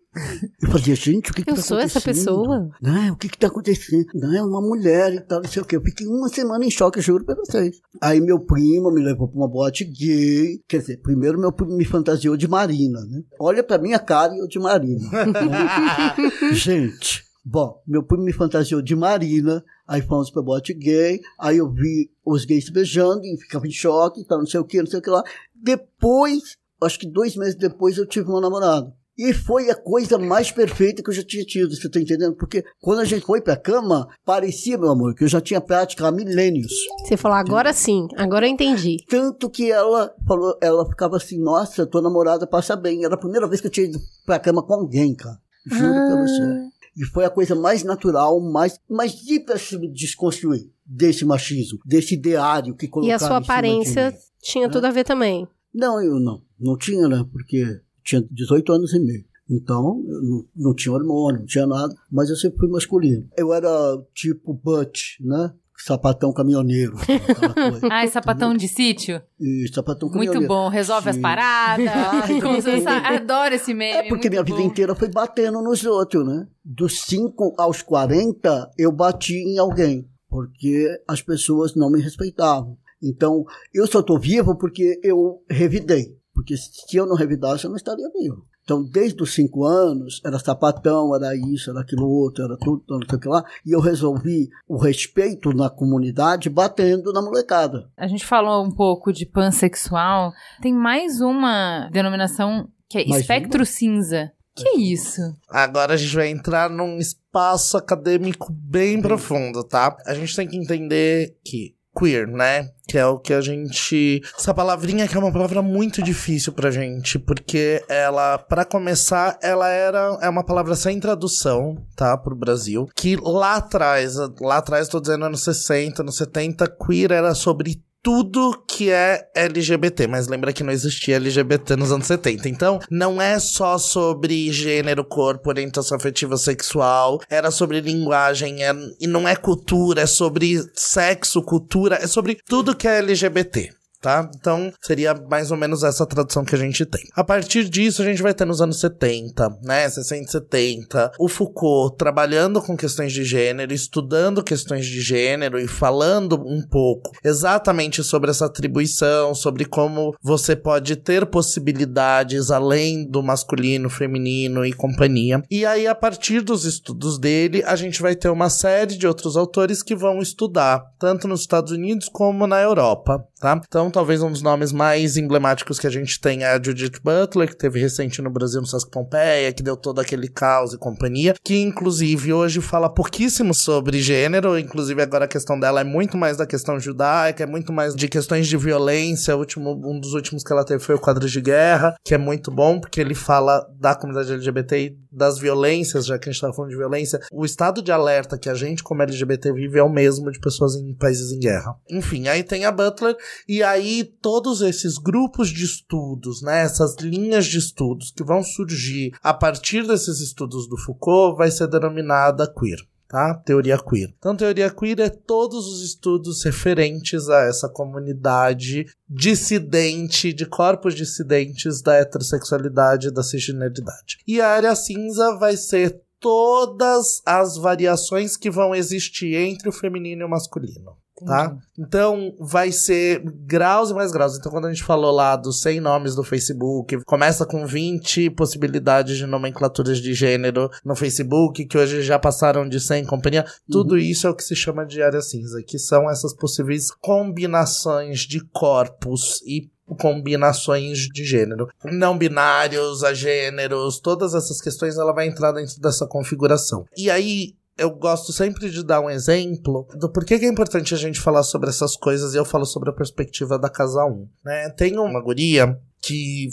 F: Eu falei, gente, o que que
C: Eu
F: tá
C: sou essa
F: acontecendo?
C: pessoa.
F: Né? O que que tá acontecendo? Não, é uma mulher e tal, não sei o quê. Eu fiquei uma semana em choque, eu juro pra vocês. Aí meu primo me levou pra uma boate gay. Quer dizer, primeiro meu primo me fantasiou de Marina, né? Olha pra minha cara e eu de Marina. né? Gente, bom, meu primo me fantasiou de Marina. Aí fomos pra boate gay. Aí eu vi os gays se beijando e ficava em choque e tal, não sei o que, não sei o que lá. Depois, acho que dois meses depois, eu tive uma namorada. E foi a coisa mais perfeita que eu já tinha tido, você tá entendendo? Porque quando a gente foi pra cama, parecia, meu amor, que eu já tinha prática há milênios.
C: Você falou, agora sim, agora eu entendi.
F: Tanto que ela falou, ela ficava assim, nossa, tua namorada passa bem. Era a primeira vez que eu tinha ido pra cama com alguém, cara. Juro pra você. E foi a coisa mais natural, mais, mais de pra se desconstruir desse machismo, desse ideário que
C: E
F: colocaram
C: a sua aparência tinha tudo a ver também.
F: Não, eu não. Não tinha, né? Porque tinha 18 anos e meio. Então, não, não tinha hormônio, não tinha nada, mas eu sempre fui masculino. Eu era tipo Butch, né? Sapatão caminhoneiro.
B: Ai, sapatão de sítio?
F: E sapatão caminhoneiro.
B: Muito bom, resolve as
F: Sim.
B: paradas.
F: Ai,
B: adoro esse meme.
F: É porque minha vida
B: bom.
F: inteira foi batendo nos outros, né? Dos 5 aos 40, eu bati em alguém. Porque as pessoas não me respeitavam. Então, eu só tô vivo porque eu revidei. Porque se eu não revidasse, eu não estaria vivo. Então, desde os 5 anos, era sapatão, era isso, era aquilo outro, era tudo, não sei o que lá. E eu resolvi o respeito na comunidade batendo na molecada.
B: A gente falou um pouco de pansexual. Tem mais uma denominação que é
F: Mais
B: espectro cinza. Que é isso?
E: Agora a gente vai entrar num espaço acadêmico bem profundo, tá? A gente tem que entender que queer, né? Que é o que a gente. Essa palavrinha que é uma palavra muito difícil pra gente, porque ela, pra começar, ela era é uma palavra sem tradução, tá, pro Brasil, que lá atrás, lá atrás tô dizendo anos 60, anos 70, queer era sobre tudo que é LGBT, mas lembra que não existia LGBT nos anos 70. Então, não é só sobre gênero, corpo, orientação afetiva sexual, era sobre linguagem, é- e não é cultura, é sobre sexo, cultura, é sobre tudo que é LGBT. Tá? Então, seria mais ou menos essa tradução que a gente tem. A partir disso, a gente vai ter nos anos 70, né? 60 e 70, o Foucault trabalhando com questões de gênero, estudando questões de gênero e falando um pouco exatamente sobre essa atribuição, sobre como você pode ter possibilidades além do masculino, feminino e companhia. E aí, a partir dos estudos dele, a gente vai ter uma série de outros autores que vão estudar, tanto nos Estados Unidos como na Europa, tá? Então, talvez um dos nomes mais emblemáticos que a gente tem. É a Judith Butler, que teve recente no Brasil, no Sesc Pompeia, que deu todo aquele caos e companhia, que inclusive hoje fala pouquíssimo sobre gênero, inclusive agora a questão dela é muito mais da questão judaica, é muito mais de questões de violência, último, um dos últimos que ela teve foi o Quadros de Guerra, que é muito bom, porque ele fala da comunidade LGBT e das violências, já que a gente tá falando de violência, o estado de alerta que a gente como LGBT vive é o mesmo de pessoas em países em guerra. Enfim, aí tem a Butler, e aí aí, todos esses grupos de estudos, né, essas linhas de estudos que vão surgir a partir desses estudos do Foucault, vai ser denominada queer tá? Teoria queer. Então, teoria queer é todos os estudos referentes a essa comunidade dissidente, de corpos dissidentes da heterossexualidade e da cisgeneridade. E a área cinza vai ser todas as variações que vão existir entre o feminino e o masculino tá? Então vai ser graus e mais graus. Então quando a gente falou lá dos 100 nomes do Facebook, começa com 20 possibilidades de nomenclaturas de gênero no Facebook, que hoje já passaram de 100 companhia, tudo uhum. isso é o que se chama de área cinza, que são essas possíveis combinações de corpos e combinações de gênero. Não binários, a gêneros, todas essas questões ela vai entrar dentro dessa configuração. E aí, eu gosto sempre de dar um exemplo do porquê que é importante a gente falar sobre essas coisas e eu falo sobre a perspectiva da casa 1. Né? Tem uma guria que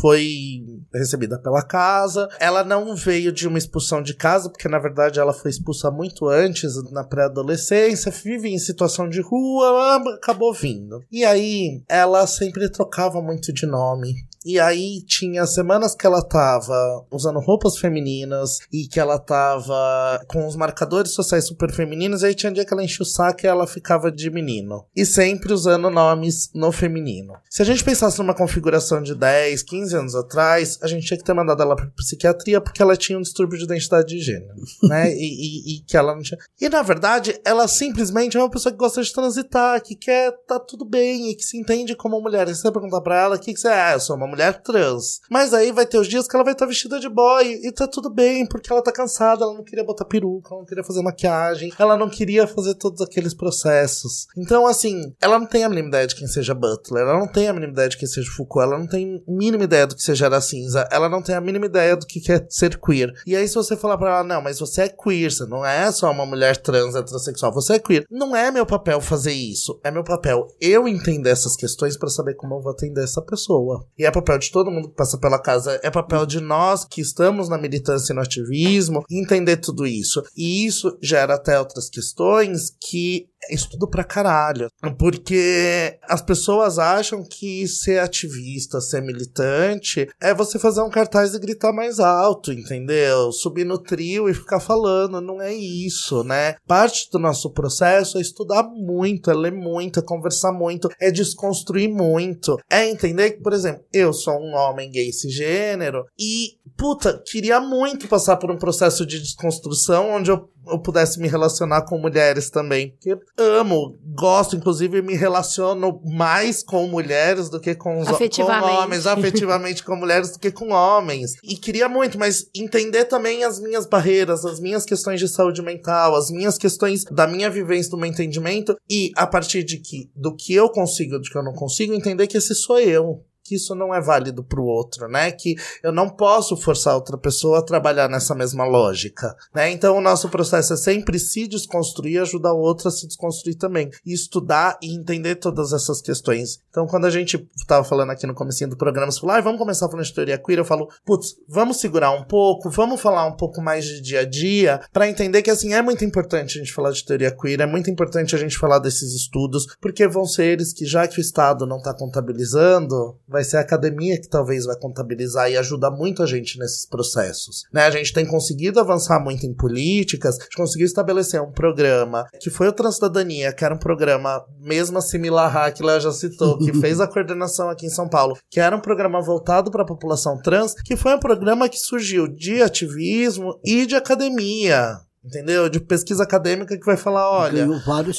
E: foi recebida pela casa. Ela não veio de uma expulsão de casa, porque na verdade ela foi expulsa muito antes, na pré-adolescência, vive em situação de rua, acabou vindo. E aí ela sempre trocava muito de nome. E aí tinha semanas que ela tava usando roupas femininas e que ela tava com os marcadores sociais super femininos, e aí tinha dia que ela enchia o saco e ela ficava de menino. E sempre usando nomes no feminino. Se a gente pensasse numa configuração de 10, 15 anos atrás, a gente tinha que ter mandado ela pra psiquiatria porque ela tinha um distúrbio de identidade de gênero, né? E, e, e, que ela não tinha. E na verdade, ela simplesmente é uma pessoa que gosta de transitar, que quer tá tudo bem e que se entende como mulher. E você perguntar pra ela o que, que você é, ah, eu sou uma mulher trans. Mas aí vai ter os dias que ela vai estar vestida de boy e tá tudo bem, porque ela tá cansada, ela não queria botar peruca, ela não queria fazer maquiagem, ela não queria fazer todos aqueles processos. Então, assim, ela não tem a mínima ideia de quem seja Butler, ela não tem a mínima ideia de quem seja Foucault, ela não tem a mínima ideia do que seja era cinza, ela não tem a mínima ideia do que é ser queer. E aí, se você falar pra ela, não, mas você é queer, você não é só uma mulher trans heterossexual, você é queer. Não é meu papel fazer isso, é meu papel eu entender essas questões para saber como eu vou atender essa pessoa. E é papel de todo mundo que passa pela casa, é papel de nós que estamos na militância e no ativismo entender tudo isso. E isso gera até outras questões que estudo pra caralho. Porque as pessoas acham que ser ativista, ser militante, é você fazer um cartaz e gritar mais alto, entendeu? Subir no trio e ficar falando. Não é isso, né? Parte do nosso processo é estudar muito, é ler muito, é conversar muito, é desconstruir muito. É entender que, por exemplo, eu sou um homem gay cisgênero e, puta, queria muito passar por um processo de desconstrução onde eu eu pudesse me relacionar com mulheres também. Porque amo, gosto, inclusive, me relaciono mais com mulheres do que com, os, com homens, afetivamente com mulheres do que com homens. E queria muito, mas entender também as minhas barreiras, as minhas questões de saúde mental, as minhas questões da minha vivência, do meu entendimento, e a partir de que, do que eu consigo, do que eu não consigo, entender que esse sou eu que isso não é válido para o outro, né? Que eu não posso forçar outra pessoa a trabalhar nessa mesma lógica, né? Então o nosso processo é sempre se desconstruir, ajudar o outro a se desconstruir também, e estudar e entender todas essas questões. Então quando a gente tava falando aqui no comecinho do programa, você falou, ah, vamos começar falando de teoria queer, eu falo, putz, vamos segurar um pouco, vamos falar um pouco mais de dia a dia, para entender que assim é muito importante a gente falar de teoria queer, é muito importante a gente falar desses estudos, porque vão ser eles que já que o Estado não está contabilizando, vai vai ser a academia que talvez vai contabilizar e ajudar muito a gente nesses processos. Né? A gente tem conseguido avançar muito em políticas, a gente conseguiu estabelecer um programa que foi o Transcidadania, que era um programa mesmo similar à que Léo já citou, que fez a coordenação aqui em São Paulo, que era um programa voltado para a população trans, que foi um programa que surgiu de ativismo e de academia. Entendeu? De pesquisa acadêmica que vai falar, olha,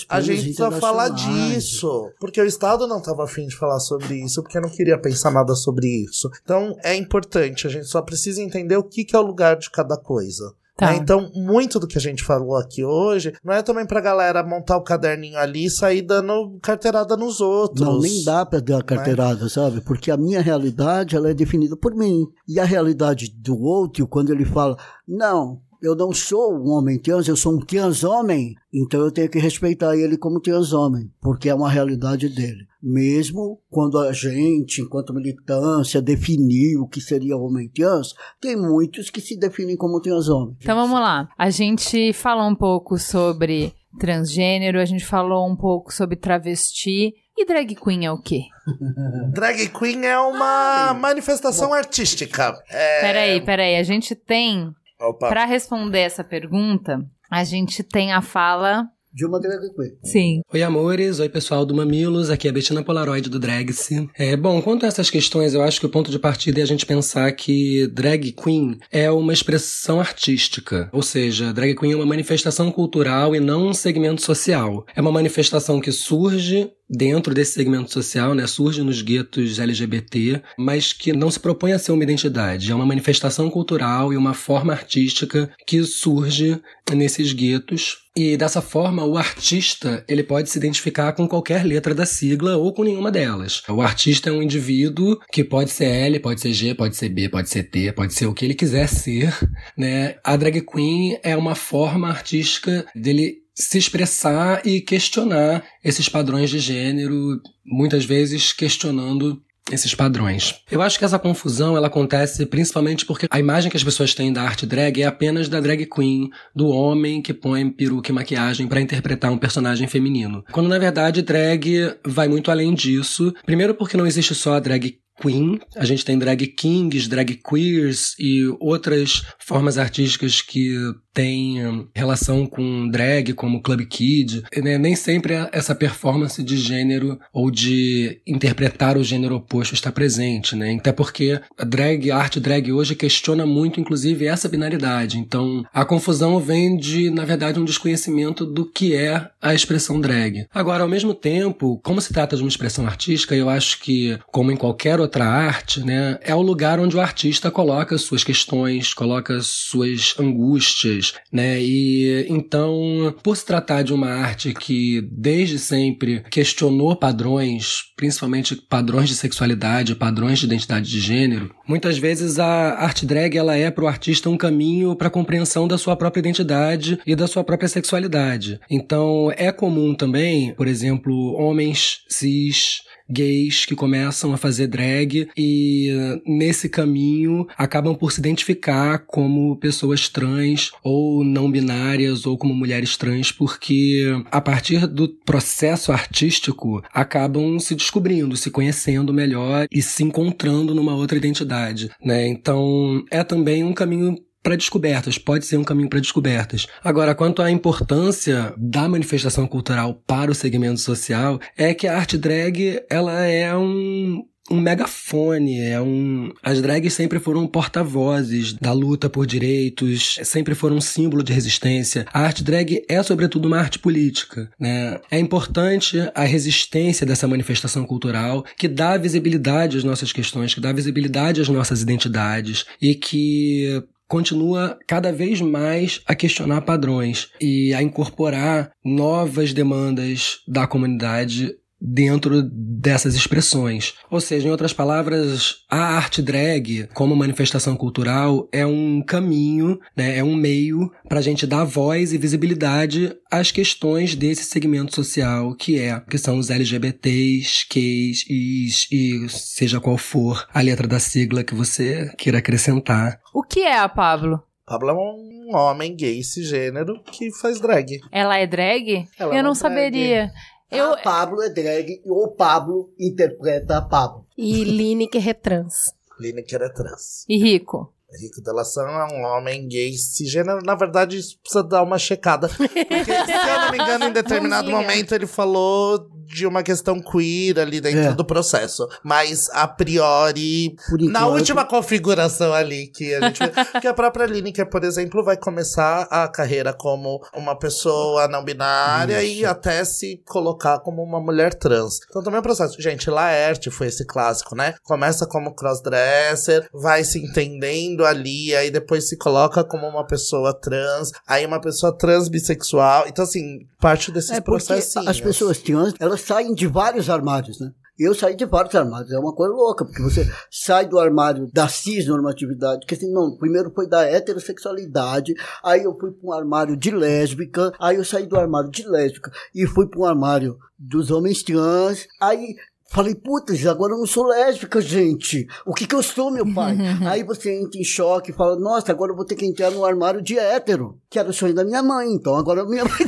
E: a gente precisa falar disso, porque o Estado não estava afim de falar sobre isso, porque não queria pensar nada sobre isso. Então é importante, a gente só precisa entender o que, que é o lugar de cada coisa. Tá. Né? Então, muito do que a gente falou aqui hoje não é também pra galera montar o caderninho ali e sair dando carteirada nos outros.
F: Não, nem dá pra dar carteirada, né? sabe? Porque a minha realidade, ela é definida por mim. E a realidade do outro, quando ele fala, não, eu não sou um homem trans, eu sou um trans homem, então eu tenho que respeitar ele como trans homem, porque é uma realidade dele. Mesmo quando a gente, enquanto militância, definiu o que seria homem trans, tem muitos que se definem como trans homem.
B: Então vamos lá. A gente falou um pouco sobre transgênero, a gente falou um pouco sobre travesti. E drag queen é o quê?
E: Drag queen é uma manifestação artística. É...
B: Peraí, peraí. A gente tem.
E: Opa.
B: Pra responder essa pergunta, a gente tem a fala.
F: De uma drag queen.
B: Sim.
I: Oi, amores. Oi, pessoal do Mamilos. Aqui é a Bettina Polaroid do Dragse. É, bom, quanto a essas questões, eu acho que o ponto de partida é a gente pensar que drag queen é uma expressão artística. Ou seja, drag queen é uma manifestação cultural e não um segmento social. É uma manifestação que surge dentro desse segmento social, né, surge nos guetos LGBT, mas que não se propõe a ser uma identidade. É uma manifestação cultural e uma forma artística que surge nesses guetos. E dessa forma, o artista ele pode se identificar com qualquer letra da sigla ou com nenhuma delas. O artista é um indivíduo que pode ser L, pode ser G, pode ser B, pode ser T, pode ser o que ele quiser ser. Né? A drag queen é uma forma artística dele se expressar e questionar esses padrões de gênero, muitas vezes questionando esses padrões. Eu acho que essa confusão ela acontece principalmente porque a imagem que as pessoas têm da arte drag é apenas da drag queen, do homem que põe peruca e maquiagem para interpretar um personagem feminino. Quando na verdade drag vai muito além disso. Primeiro porque não existe só a drag queen, a gente tem drag kings, drag queers e outras formas artísticas que têm hum, relação com drag, como Club Kid. Né? Nem sempre essa performance de gênero ou de interpretar o gênero oposto está presente, né? Até porque a drag, a arte drag hoje questiona muito, inclusive, essa binaridade. Então, a confusão vem de, na verdade, um desconhecimento do que é a expressão drag. Agora, ao mesmo tempo, como se trata de uma expressão artística, eu acho que, como em qualquer outra arte, né, é o lugar onde o artista coloca suas questões, coloca suas angústias, né? E então, por se tratar de uma arte que desde sempre questionou padrões, principalmente padrões de sexualidade, padrões de identidade de gênero, muitas vezes a arte drag ela é para o artista um caminho para a compreensão da sua própria identidade e da sua própria sexualidade. Então, é comum também, por exemplo, homens cis gays que começam a fazer drag e nesse caminho acabam por se identificar como pessoas trans ou não binárias ou como mulheres trans porque a partir do processo artístico acabam se descobrindo, se conhecendo melhor e se encontrando numa outra identidade, né? Então é também um caminho para descobertas, pode ser um caminho para descobertas. Agora, quanto à importância da manifestação cultural para o segmento social, é que a arte drag ela é um, um megafone, é um. As drags sempre foram porta-vozes da luta por direitos, sempre foram um símbolo de resistência. A arte drag é, sobretudo, uma arte política, né? É importante a resistência dessa manifestação cultural que dá visibilidade às nossas questões, que dá visibilidade às nossas identidades e que continua cada vez mais a questionar padrões e a incorporar novas demandas da comunidade dentro dessas expressões. Ou seja, em outras palavras, a arte drag, como manifestação cultural, é um caminho, né, é um meio para a gente dar voz e visibilidade às questões desse segmento social que é, que são os LGBTs, Ks, Is e seja qual for a letra da sigla que você queira acrescentar.
B: O que é a Pablo?
E: Pablo é um homem gay cisgênero que faz drag.
B: Ela é drag?
E: Ela é
B: Eu não
E: drag.
B: Saberia. Eu,
F: A Pablo é drag e o Pablo interpreta a Pablo.
C: E Lineker é trans.
E: Lineker é trans.
B: e rico?
E: Rico Delação é um homem gay cisgênero. Na verdade, isso precisa dar uma checada. Porque, se eu não me engano, em determinado momento ele falou de uma questão queer ali dentro
F: É.
E: do processo. Mas, a priori,
F: Por
E: na última configuração ali que a gente vê, que a própria Lineker, por exemplo, vai começar a carreira como uma pessoa não binária e até se colocar como uma mulher trans. Então também é um processo. Gente, Laerte foi esse clássico, né? Começa como crossdresser, vai se entendendo ali, aí depois se coloca como uma pessoa trans, aí uma pessoa trans bissexual. Então, assim, parte desses
F: É porque
E: processinhos.
F: as pessoas trans, elas saem de vários armários, né? Eu saí de vários armários, é uma coisa louca, porque você sai do armário da cisnormatividade, que assim, não, primeiro foi da heterossexualidade, aí eu fui para um armário de lésbica, aí eu saí do armário de lésbica e fui para um armário dos homens trans, aí Falei, putz, agora eu não sou lésbica, gente. O que que eu sou, meu pai? Aí você entra em choque e fala, nossa, agora eu vou ter que entrar no armário de hétero, que era o sonho da minha mãe. Então agora minha mãe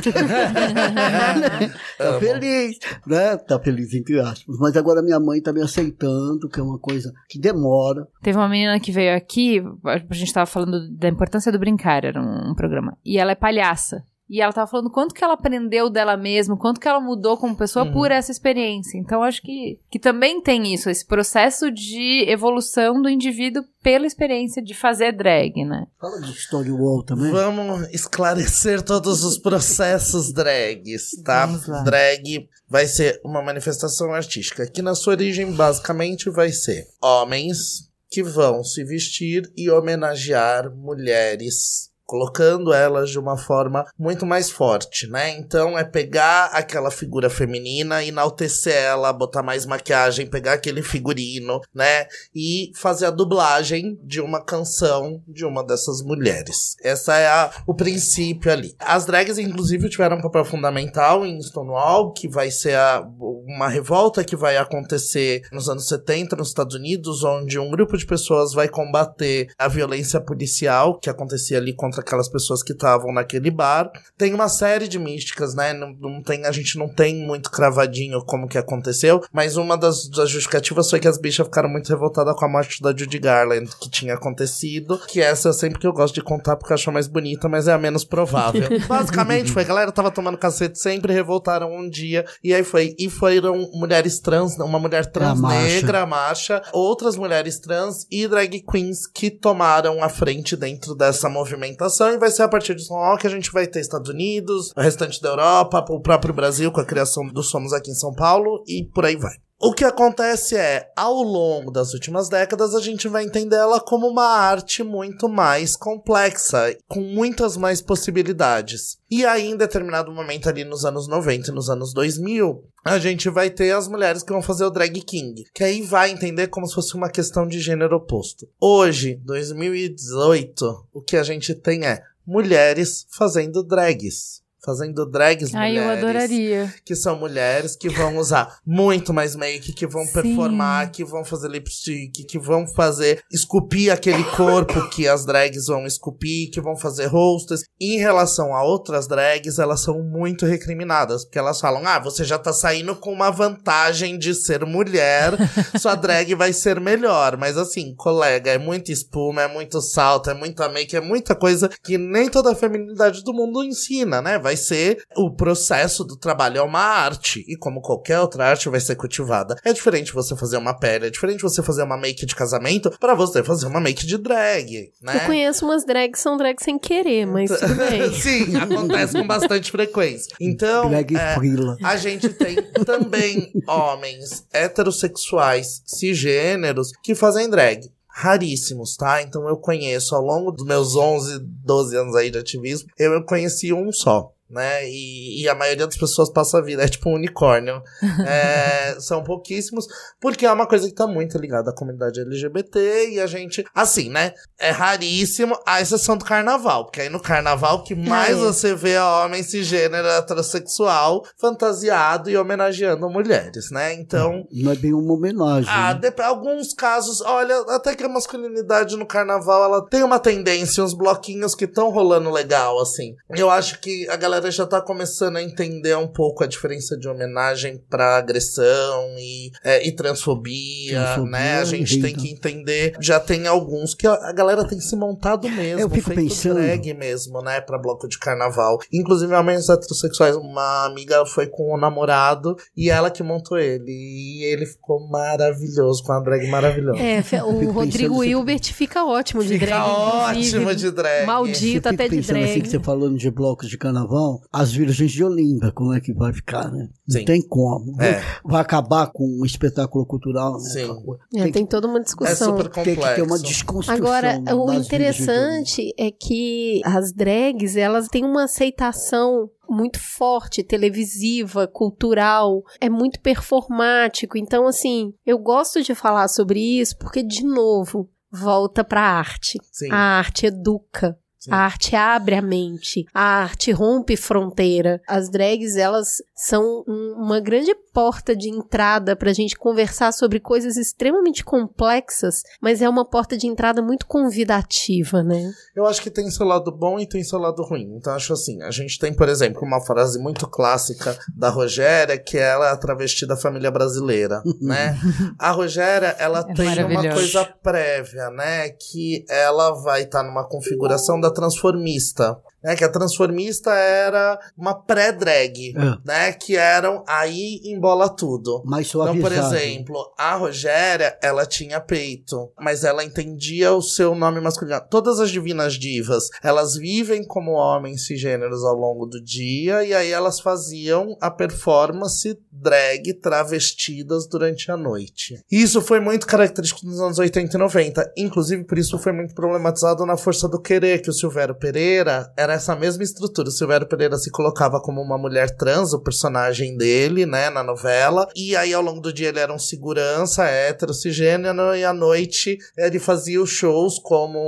F: tá feliz, né? Tá feliz, entre aspas. Mas agora minha mãe tá me aceitando, que é uma coisa que demora.
B: Teve uma menina que veio aqui, a gente tava falando da importância do brincar, era um, um programa. E ela é palhaça. E ela tava falando quanto que ela aprendeu dela mesma, quanto que ela mudou como pessoa
E: Uhum.
B: por essa experiência. Então, acho que, que também tem isso, esse processo de evolução do indivíduo pela experiência de fazer drag, né?
F: Fala de Stonewall também.
E: Vamos esclarecer todos os processos drags, tá? Drag vai ser uma manifestação artística que na sua origem basicamente vai ser homens que vão se vestir e homenagear mulheres colocando elas de uma forma muito mais forte, né? Então é pegar aquela figura feminina, enaltecer ela, botar mais maquiagem, pegar aquele figurino, né? E fazer a dublagem de uma canção de uma dessas mulheres. Essa é a, o princípio ali. As drags, inclusive, tiveram um papel fundamental em Stonewall, que vai ser a- uma revolta que vai acontecer nos anos 70 nos Estados Unidos, onde um grupo de pessoas vai combater a violência policial que acontecia ali contra aquelas pessoas que estavam naquele bar. Tem uma série de místicas, né? Não, não tem, a gente não tem muito cravadinho como que aconteceu, mas uma das, das justificativas foi que as bichas ficaram muito revoltadas com a morte da Judy Garland, que tinha acontecido, que essa é sempre que eu gosto de contar porque eu acho mais bonita, mas é a menos provável. Basicamente foi, a galera tava tomando cacete sempre, revoltaram um dia, e aí foi, e foram mulheres trans, uma mulher trans negra, marcha, outras mulheres trans e drag queens que tomaram a frente dentro dessa movimentação, e vai ser a partir de São Paulo que a gente vai ter Estados Unidos, o restante da Europa, o próprio Brasil com a criação do Somos aqui em São Paulo, e por aí vai. O que acontece é, ao longo das últimas décadas, a gente vai entender ela como uma arte muito mais complexa, com muitas mais possibilidades. E aí, em determinado momento ali nos anos 90 e nos anos 2000, a gente vai ter as mulheres que vão fazer o drag king, que aí vai entender como se fosse uma questão de gênero oposto. Hoje, 2018, o que a gente tem é mulheres fazendo drags. Fazendo drags
B: Ai, eu
E: mulheres
B: adoraria.
E: que são mulheres que vão usar muito mais make, que vão
B: Sim.
E: performar, que vão fazer lipstick, que vão fazer esculpir aquele corpo que as drags vão esculpir, que vão fazer rostos. Em relação a outras drags, elas são muito recriminadas, porque elas falam: "Ah, você já tá saindo com uma vantagem de ser mulher, sua drag vai ser melhor". Mas assim, colega, é muita espuma, é muito salto, é muita make, é muita coisa que nem toda a feminilidade do mundo ensina, né? Vai ser o processo do trabalho é uma arte e como qualquer outra arte vai ser cultivada. É diferente você fazer uma pele, é diferente você fazer uma make de casamento para você fazer uma make de drag, né?
C: Eu conheço umas drags que são drags sem querer, mas tudo bem.
E: Sim, acontece com bastante frequência. Então,
F: Drag
E: é,
F: frila.
E: a gente tem também homens heterossexuais, cisgêneros, que fazem drag. Raríssimos, tá? Então eu conheço, ao longo dos meus 11, 12 anos aí de ativismo, eu conheci um só. Né? E, e a maioria das pessoas passa a vida, é tipo um unicórnio. É, são pouquíssimos, porque é uma coisa que tá muito ligada à comunidade LGBT e a gente, assim, né? É raríssimo, a exceção do carnaval, porque aí no carnaval que mais
C: é.
E: você vê é homem cisgênero heterossexual fantasiado e homenageando mulheres, né? Então,
F: Não é bem uma homenagem.
E: ah,
F: né?
E: alguns casos, olha, até que a masculinidade no carnaval, ela tem uma tendência, uns bloquinhos que estão rolando legal, assim. Eu acho que a galera já tá começando a entender um pouco a diferença de homenagem pra agressão e, é, e transfobia,
F: Transfobia
E: né? A gente tem que entender, já tem alguns que a, a galera tem se montado mesmo,
F: Eu fico
E: feito
F: pensando-
E: drag mesmo, né, pra bloco de carnaval. Inclusive, homens heterossexuais, uma amiga foi com o namorado e ela que montou ele. E ele ficou maravilhoso, com uma drag maravilhosa.
C: É, o Rodrigo
F: se-
C: Hilbert fica ótimo de
E: Fica
C: drag. inclusive.
E: ótimo de drag.
C: Maldito até de
F: pensando assim
C: drag.
F: que você falando de blocos de carnaval, as virgens de Olinda, como é que vai ficar, né?
E: Sim.
F: Não tem como.
E: É.
F: Vai acabar com o espetáculo cultural, né?
E: Sim.
F: Aquela coisa.
C: É,
F: Tem,
C: tem toda uma
E: É
C: discussão.
E: super
F: que, tem que ter uma desconstrução.
C: Agora,
F: das
C: o interessante é que as drags, elas têm uma aceitação muito forte, televisiva, cultural, é muito performático. Então, assim, eu gosto de falar sobre isso porque, de novo, volta pra arte.
E: Sim,
C: A arte educa. A arte abre a mente, a arte rompe fronteira. As drags, elas são um- uma grande porta de entrada pra gente conversar sobre coisas extremamente complexas, mas é uma porta de entrada muito convidativa, né?
E: Eu acho que tem seu lado bom e tem seu lado ruim. Então, acho assim, a gente tem, por exemplo, uma frase muito clássica da Rogéria, que ela é a travesti da família brasileira, né? A Rogéria, ela
B: É
E: tem uma coisa prévia, né? Que ela vai estar numa configuração da transformista. Né, que a transformista era uma pré-drag,
F: É.
E: né? Que eram aí embola tudo.
F: Mais
E: Então, por exemplo, a Rogéria, ela tinha peito, mas ela entendia o seu nome masculino. Todas as divinas divas, elas vivem como homens cisgêneros ao longo do dia, e aí elas faziam a performance drag travestidas durante a noite. Isso foi muito característico nos anos 80 e 90. Inclusive, por isso foi muito problematizado na Força do Querer, que o Silvério Pereira era essa mesma estrutura. O Silvério Pereira se colocava como uma mulher trans, o personagem dele, né, na novela. E aí, ao longo do dia, ele era um segurança hétero, cisgênero, e à noite ele fazia os shows como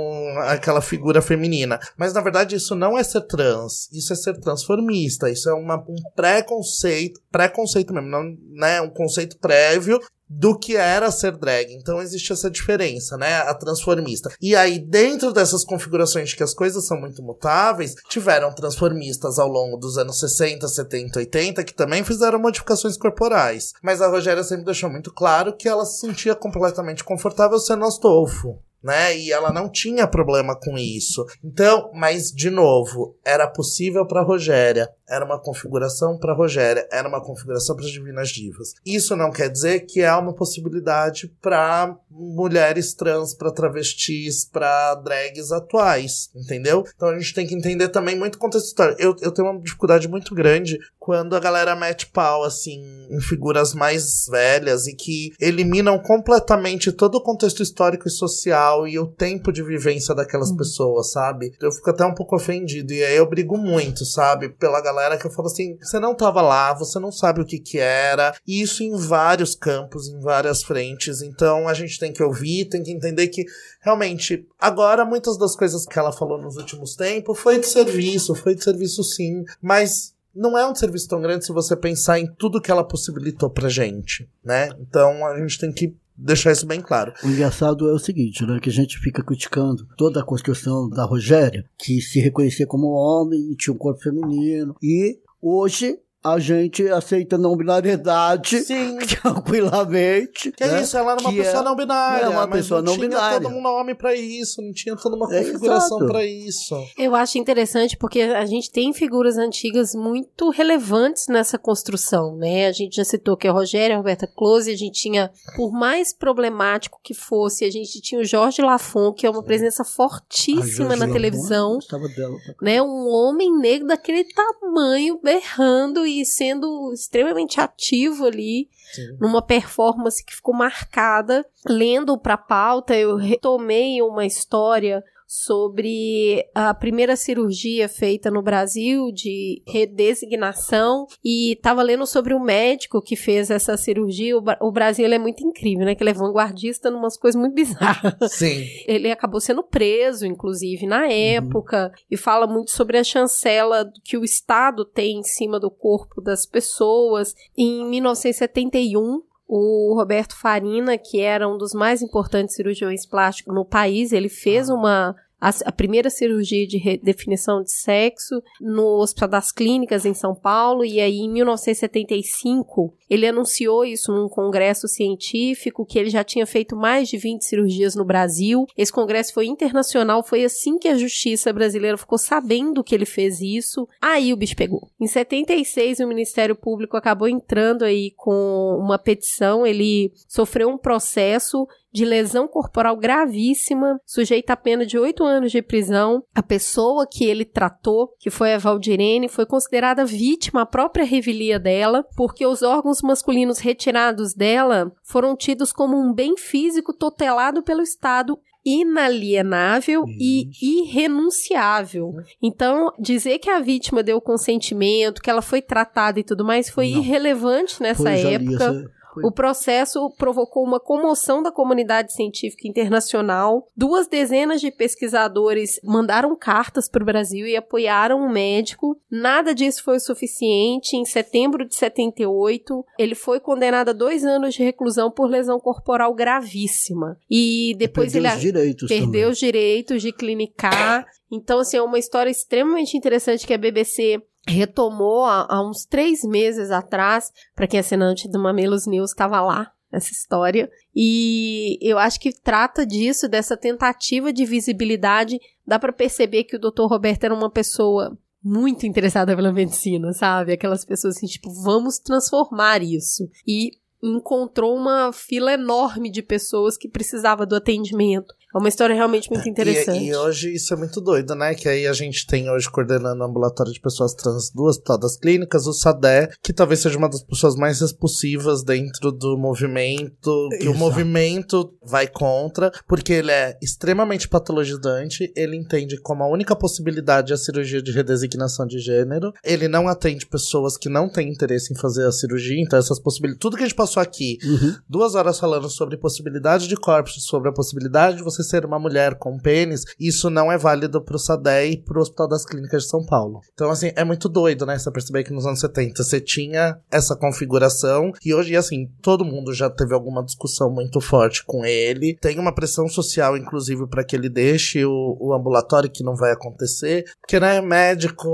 E: aquela figura feminina. Mas, na verdade, isso não é ser trans. Isso é ser transformista. Isso é uma, um preconceito, preconceito mesmo, não, né, um conceito prévio do que era ser drag. Então existe essa diferença, né? A transformista. E aí, dentro dessas configurações de que as coisas são muito mutáveis, tiveram transformistas ao longo dos anos 60, 70, 80 que também fizeram modificações corporais. Mas a Rogéria sempre deixou muito claro que ela se sentia completamente confortável sendo Astolfo. Né? E ela não tinha problema com isso. Então, mas de novo, era possível para Rogéria, era uma configuração para Rogéria, era uma configuração para divinas divas. Isso não quer dizer que há uma possibilidade para mulheres trans, para travestis, para drags atuais, entendeu? Então a gente tem que entender também muito contexto histórico. Eu, eu tenho uma dificuldade muito grande quando a galera mete pau assim em figuras mais velhas e que eliminam completamente todo o contexto histórico e social e o tempo de vivência daquelas pessoas, sabe? Eu fico até um pouco ofendido e aí eu brigo muito, sabe? Pela galera que eu falo assim, você não tava lá, você não sabe o que que era, e isso em vários campos, em várias frentes. Então a gente tem que ouvir, tem que entender que realmente agora muitas das coisas que ela falou nos últimos tempos foi de serviço, foi de serviço sim, mas não é um serviço tão grande se você pensar em tudo que ela possibilitou pra gente, né? Então a gente tem que deixar isso bem claro.
F: O engraçado é o seguinte, né? Que a gente fica criticando toda a construção da Rogéria, que se reconhecia como homem e tinha um corpo feminino. E hoje a gente aceita não binariedade
E: Sim.
F: tranquilamente.
E: Que é
F: né?
E: isso, ela era uma
F: Que
E: pessoa
F: é-
E: não binária.
F: é uma
E: mas
F: pessoa não
E: tinha
F: binária.
E: todo um nome pra isso, não tinha toda uma
F: É,
E: configuração
F: exato.
E: pra isso.
C: Eu acho interessante porque a gente tem figuras antigas muito relevantes nessa construção, né? A gente já citou que a Rogéria, a Roberta Close, a gente tinha, por mais problemático que fosse, a gente tinha o Jorge Lafon, que é uma presença fortíssima
F: Jorge
C: na
F: Lafon,
C: televisão,
F: dela.
C: né? Um homem negro daquele tamanho, berrando e sendo extremamente ativo ali
E: Sim.
C: numa performance que ficou marcada. Lendo para pauta, eu retomei uma história sobre a primeira cirurgia feita no Brasil de redesignação e estava lendo sobre o médico que fez essa cirurgia. O, Bra- o Brasil é muito incrível, né? Que ele é vanguardista em umas coisas muito bizarras.
E: Sim.
C: Ele acabou sendo preso, inclusive, na época, e fala muito sobre a chancela que o Estado tem em cima do corpo das pessoas. Em 1971, o Roberto Farina, que era um dos mais importantes cirurgiões plásticos no país, ele fez uma a, a primeira cirurgia de redefinição de sexo no Hospital das Clínicas em São Paulo e aí em 1975 ele anunciou isso num congresso científico que ele já tinha feito mais de 20 cirurgias no Brasil. Esse congresso foi internacional, foi assim que a justiça brasileira ficou sabendo que ele fez isso. Aí o bicho pegou. Em 76 o Ministério Público acabou entrando aí com uma petição, ele sofreu um processo de lesão corporal gravíssima, sujeita a pena de oito anos de prisão. A pessoa que ele tratou, que foi a Valdirene, foi considerada vítima, a própria revelia dela, porque os órgãos masculinos retirados dela foram tidos como um bem físico tutelado pelo Estado inalienável e irrenunciável. Então, dizer que a vítima deu consentimento, que ela foi tratada e tudo mais, foi
F: Não.
C: irrelevante nessa
F: Pois
C: época.
F: Foi.
C: O processo provocou uma comoção da comunidade científica internacional. Duas dezenas de pesquisadores mandaram cartas para o Brasil e apoiaram o médico. Nada disso foi o suficiente. Em setembro de 78, ele foi condenado a dois anos de reclusão por lesão corporal gravíssima. E depois
F: perdeu
C: ele
F: os direitos
C: perdeu
F: também.
C: os direitos de clinicar. Então, assim, é uma história extremamente interessante que a BBC retomou há, há uns três meses atrás. Para quem é assinante do Mamilos News, estava lá essa história. E eu acho que trata disso, dessa tentativa de visibilidade. Dá para perceber que o Dr. Roberto era uma pessoa muito interessada pela medicina, sabe? Aquelas pessoas assim, tipo, vamos transformar isso. E encontrou uma fila enorme de pessoas que precisava do atendimento. É uma história realmente muito interessante.
E: E, e hoje isso é muito doido, né? Que aí a gente tem hoje coordenando o ambulatório de pessoas trans do Hospital das Clínicas, o SADé, que talvez seja uma das pessoas mais expulsivas dentro do movimento, que o
F: Exato.
E: movimento vai contra, porque ele é extremamente patologizante, ele entende como a única possibilidade a cirurgia de redesignação de gênero, ele não atende pessoas que não têm interesse em fazer a cirurgia, então essas possibilidades, tudo que a gente passou aqui,
F: Uhum.
E: duas horas falando sobre possibilidade de corpos, sobre a possibilidade de você ser uma mulher com pênis, isso não é válido pro SADE e pro Hospital das Clínicas de São Paulo. Então, assim, é muito doido, né? Você perceber que nos anos 70 você tinha essa configuração e hoje, assim, todo mundo já teve alguma discussão muito forte com ele. Tem uma pressão social, inclusive, para que ele deixe o, o ambulatório, que não vai acontecer, porque, né, médico,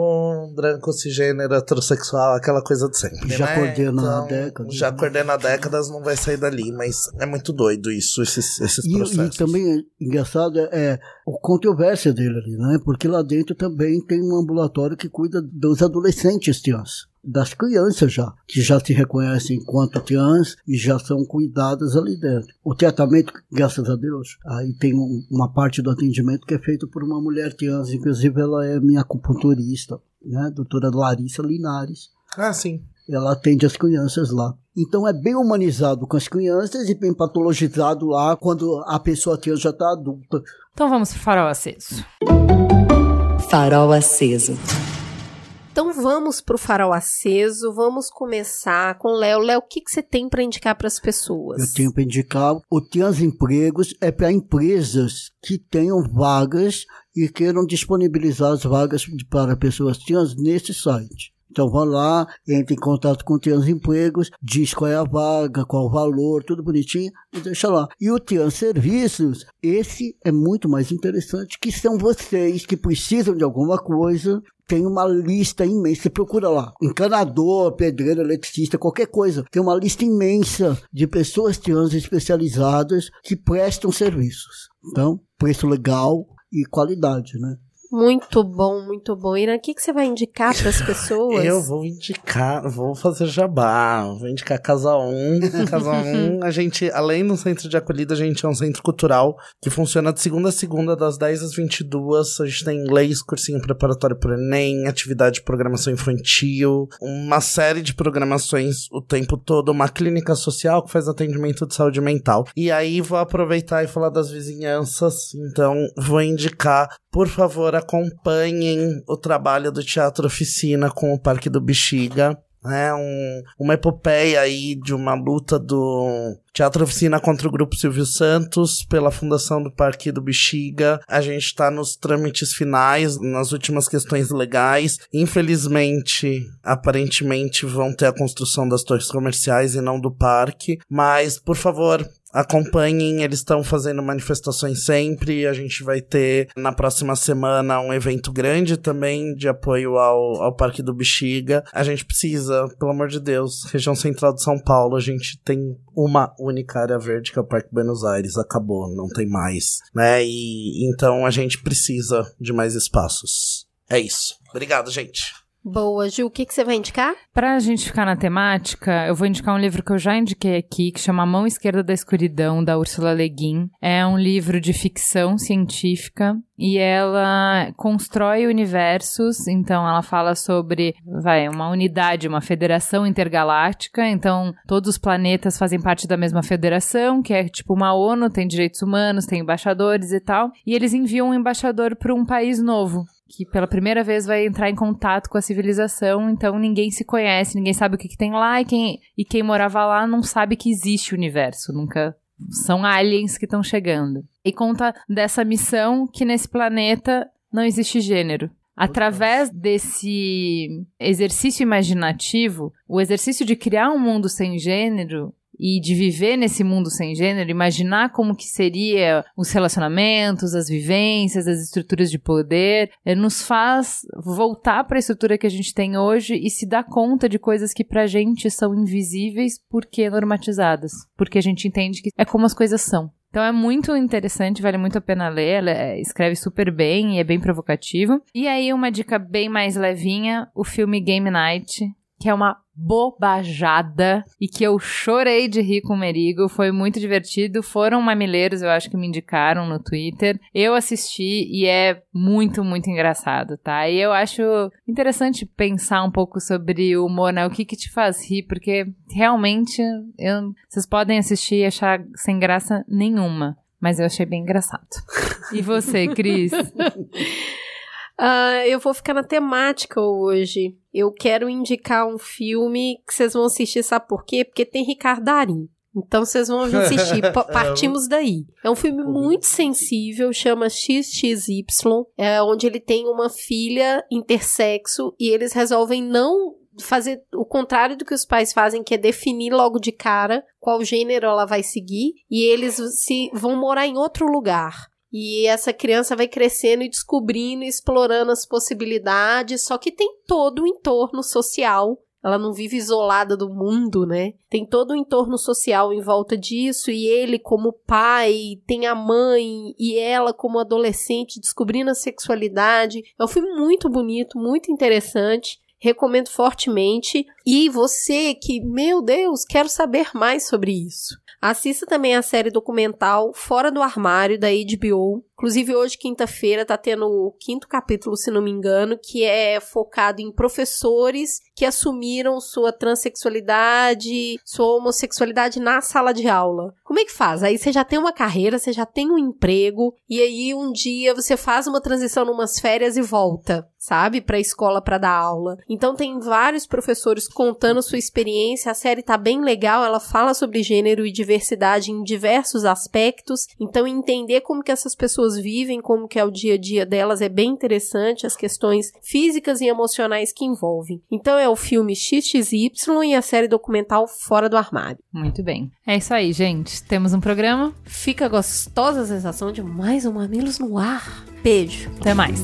E: branco, cisgênero, heterossexual, aquela coisa de sempre.
F: Já
E: né?
F: coordena há décadas.
E: Já coordena há décadas, não vai sair dali, mas é muito doido isso, esses, esses
F: E,
E: processos.
F: e também engraçado é, é a controvérsia dele ali, né? Porque lá dentro também tem um ambulatório que cuida dos adolescentes trans, das crianças já, que já se reconhecem enquanto trans e já são cuidadas ali dentro. O tratamento, graças a Deus, aí tem um- uma parte do atendimento que é feito por uma mulher trans, inclusive ela é minha acupunturista, né? Doutora Larissa Linares
E: Ah, sim.
F: ela atende as crianças lá. Então é bem humanizado com as crianças e bem patologizado lá quando a pessoa trans já está adulta.
B: Então vamos pro farol aceso.
D: Farol aceso.
C: Então vamos pro farol aceso, vamos começar com o Léo. Léo, o que, que você tem para indicar para as pessoas?
F: Eu tenho para indicar o Transempregos é para empresas que tenham vagas e queiram disponibilizar as vagas para pessoas trans nesse site. Então vão lá, entre em contato com o Transempregos, diz qual é a vaga, qual o valor, tudo bonitinho e deixa lá. E o Trans Serviços, esse é muito mais interessante, que são vocês que precisam de alguma coisa, tem uma lista imensa. Você procura lá, encanador, pedreiro, eletricista, qualquer coisa. Tem uma lista imensa de pessoas trans especializadas que prestam serviços. Então, preço legal e qualidade, né?
C: Muito bom, muito bom. Ira, o que, que você vai indicar para as pessoas?
E: Eu vou indicar, vou fazer jabá, vou indicar Casa 1. Casa 1, a gente, além do centro de acolhida, a gente é um centro cultural que funciona de segunda a segunda, das 10 às 22. A gente tem inglês, cursinho preparatório para Enem, atividade de programação infantil, uma série de programações o tempo todo, uma clínica social que faz atendimento de saúde mental. E aí vou aproveitar e falar das vizinhanças, então vou indicar, por favor, acompanhem o trabalho do Teatro Oficina com o Parque do Bexiga. É um, uma epopeia aí de uma luta do Teatro Oficina contra o Grupo Silvio Santos pela fundação do Parque do Bexiga. A gente está nos trâmites finais, nas últimas questões legais. Infelizmente, aparentemente vão ter a construção das torres comerciais e não do parque. Mas, por favor, Acompanhem, eles estão fazendo manifestações sempre. A gente vai ter na próxima semana um evento grande também de apoio ao, ao Parque do Bexiga. A gente precisa, pelo amor de Deus, região central de São Paulo, a gente tem uma única área verde que é o Parque Buenos Aires. Acabou, não tem mais, né? E então a gente precisa de mais espaços. É isso. Obrigado, gente.
C: Boa, Gil, o que, que você vai indicar?
B: Pra gente ficar na temática, eu vou indicar um livro que eu já indiquei aqui, que chama A Mão Esquerda da Escuridão, da Ursula Le Guin. É um livro de ficção científica e ela constrói universos, então ela fala sobre, vai, uma unidade, uma federação intergaláctica, então todos os planetas fazem parte da mesma federação, que é tipo uma ONU, tem direitos humanos, tem embaixadores e tal, e eles enviam um embaixador para um país novo. Que pela primeira vez vai entrar em contato com a civilização, então ninguém se conhece, ninguém sabe o que, que tem lá e quem, e quem morava lá não sabe que existe o universo, nunca são aliens que estão chegando. E conta dessa missão que nesse planeta não existe gênero. Através desse exercício imaginativo, o exercício de criar um mundo sem gênero e de viver nesse mundo sem gênero, imaginar como que seria os relacionamentos, as vivências, as estruturas de poder, eh, nos faz voltar para a estrutura que a gente tem hoje e se dar conta de coisas que pra gente são invisíveis porque normatizadas, porque a gente entende que é como as coisas são. Então é muito interessante, vale muito a pena ler. Ela é, escreve super bem e é bem provocativo. E aí, uma dica bem mais levinha: o filme Game Night, que é uma bobajada e que eu chorei de rir com o Merigo. Foi muito divertido. Foram mamileiros, eu acho que me indicaram no Twitter. Eu assisti e é muito, muito engraçado, tá? E eu acho interessante pensar um pouco sobre o humor, né? O que que te faz rir, porque realmente eu, vocês podem assistir e achar sem graça nenhuma. Mas eu achei bem engraçado. E você, Cris?
C: Uh, eu vou ficar na temática hoje. Eu quero indicar um filme que vocês vão assistir, sabe por quê? Porque tem Ricardo Darim. Então vocês vão assistir, partimos daí. É um filme muito sensível, chama XXY, é onde ele tem uma filha intersexo e eles resolvem não fazer o contrário do que os pais fazem, que é definir logo de cara qual gênero ela vai seguir, e eles se vão morar em outro lugar. E essa criança vai crescendo e descobrindo explorando as possibilidades, só que tem todo o entorno social. Ela não vive isolada do mundo, né? Tem todo o entorno social em volta disso, e ele, como pai, tem a mãe, e ela, como adolescente, descobrindo a sexualidade. É um filme muito bonito, muito interessante recomendo fortemente. E você que, meu Deus, quero saber mais sobre isso. Assista também a série documental Fora do Armário da HBO. Inclusive, hoje, quinta-feira, tá tendo o quinto capítulo, se não me engano, que é focado em professores que assumiram sua transexualidade, sua homossexualidade na sala de aula. Como é que faz? Aí você já tem uma carreira, você já tem um emprego, e aí um dia você faz uma transição numas férias e volta sabe, para a escola para dar aula. Então tem vários professores contando sua experiência. A série tá bem legal, ela fala sobre gênero e diversidade em diversos aspectos. Então entender como que essas pessoas vivem, como que é o dia a dia delas é bem interessante, as questões físicas e emocionais que envolvem. Então é o filme XXY e a série documental Fora do Armário.
B: Muito bem. É isso aí, gente. Temos um programa.
C: Fica gostosa a sensação de mais um Mamilos no ar. Beijo.
B: Até mais.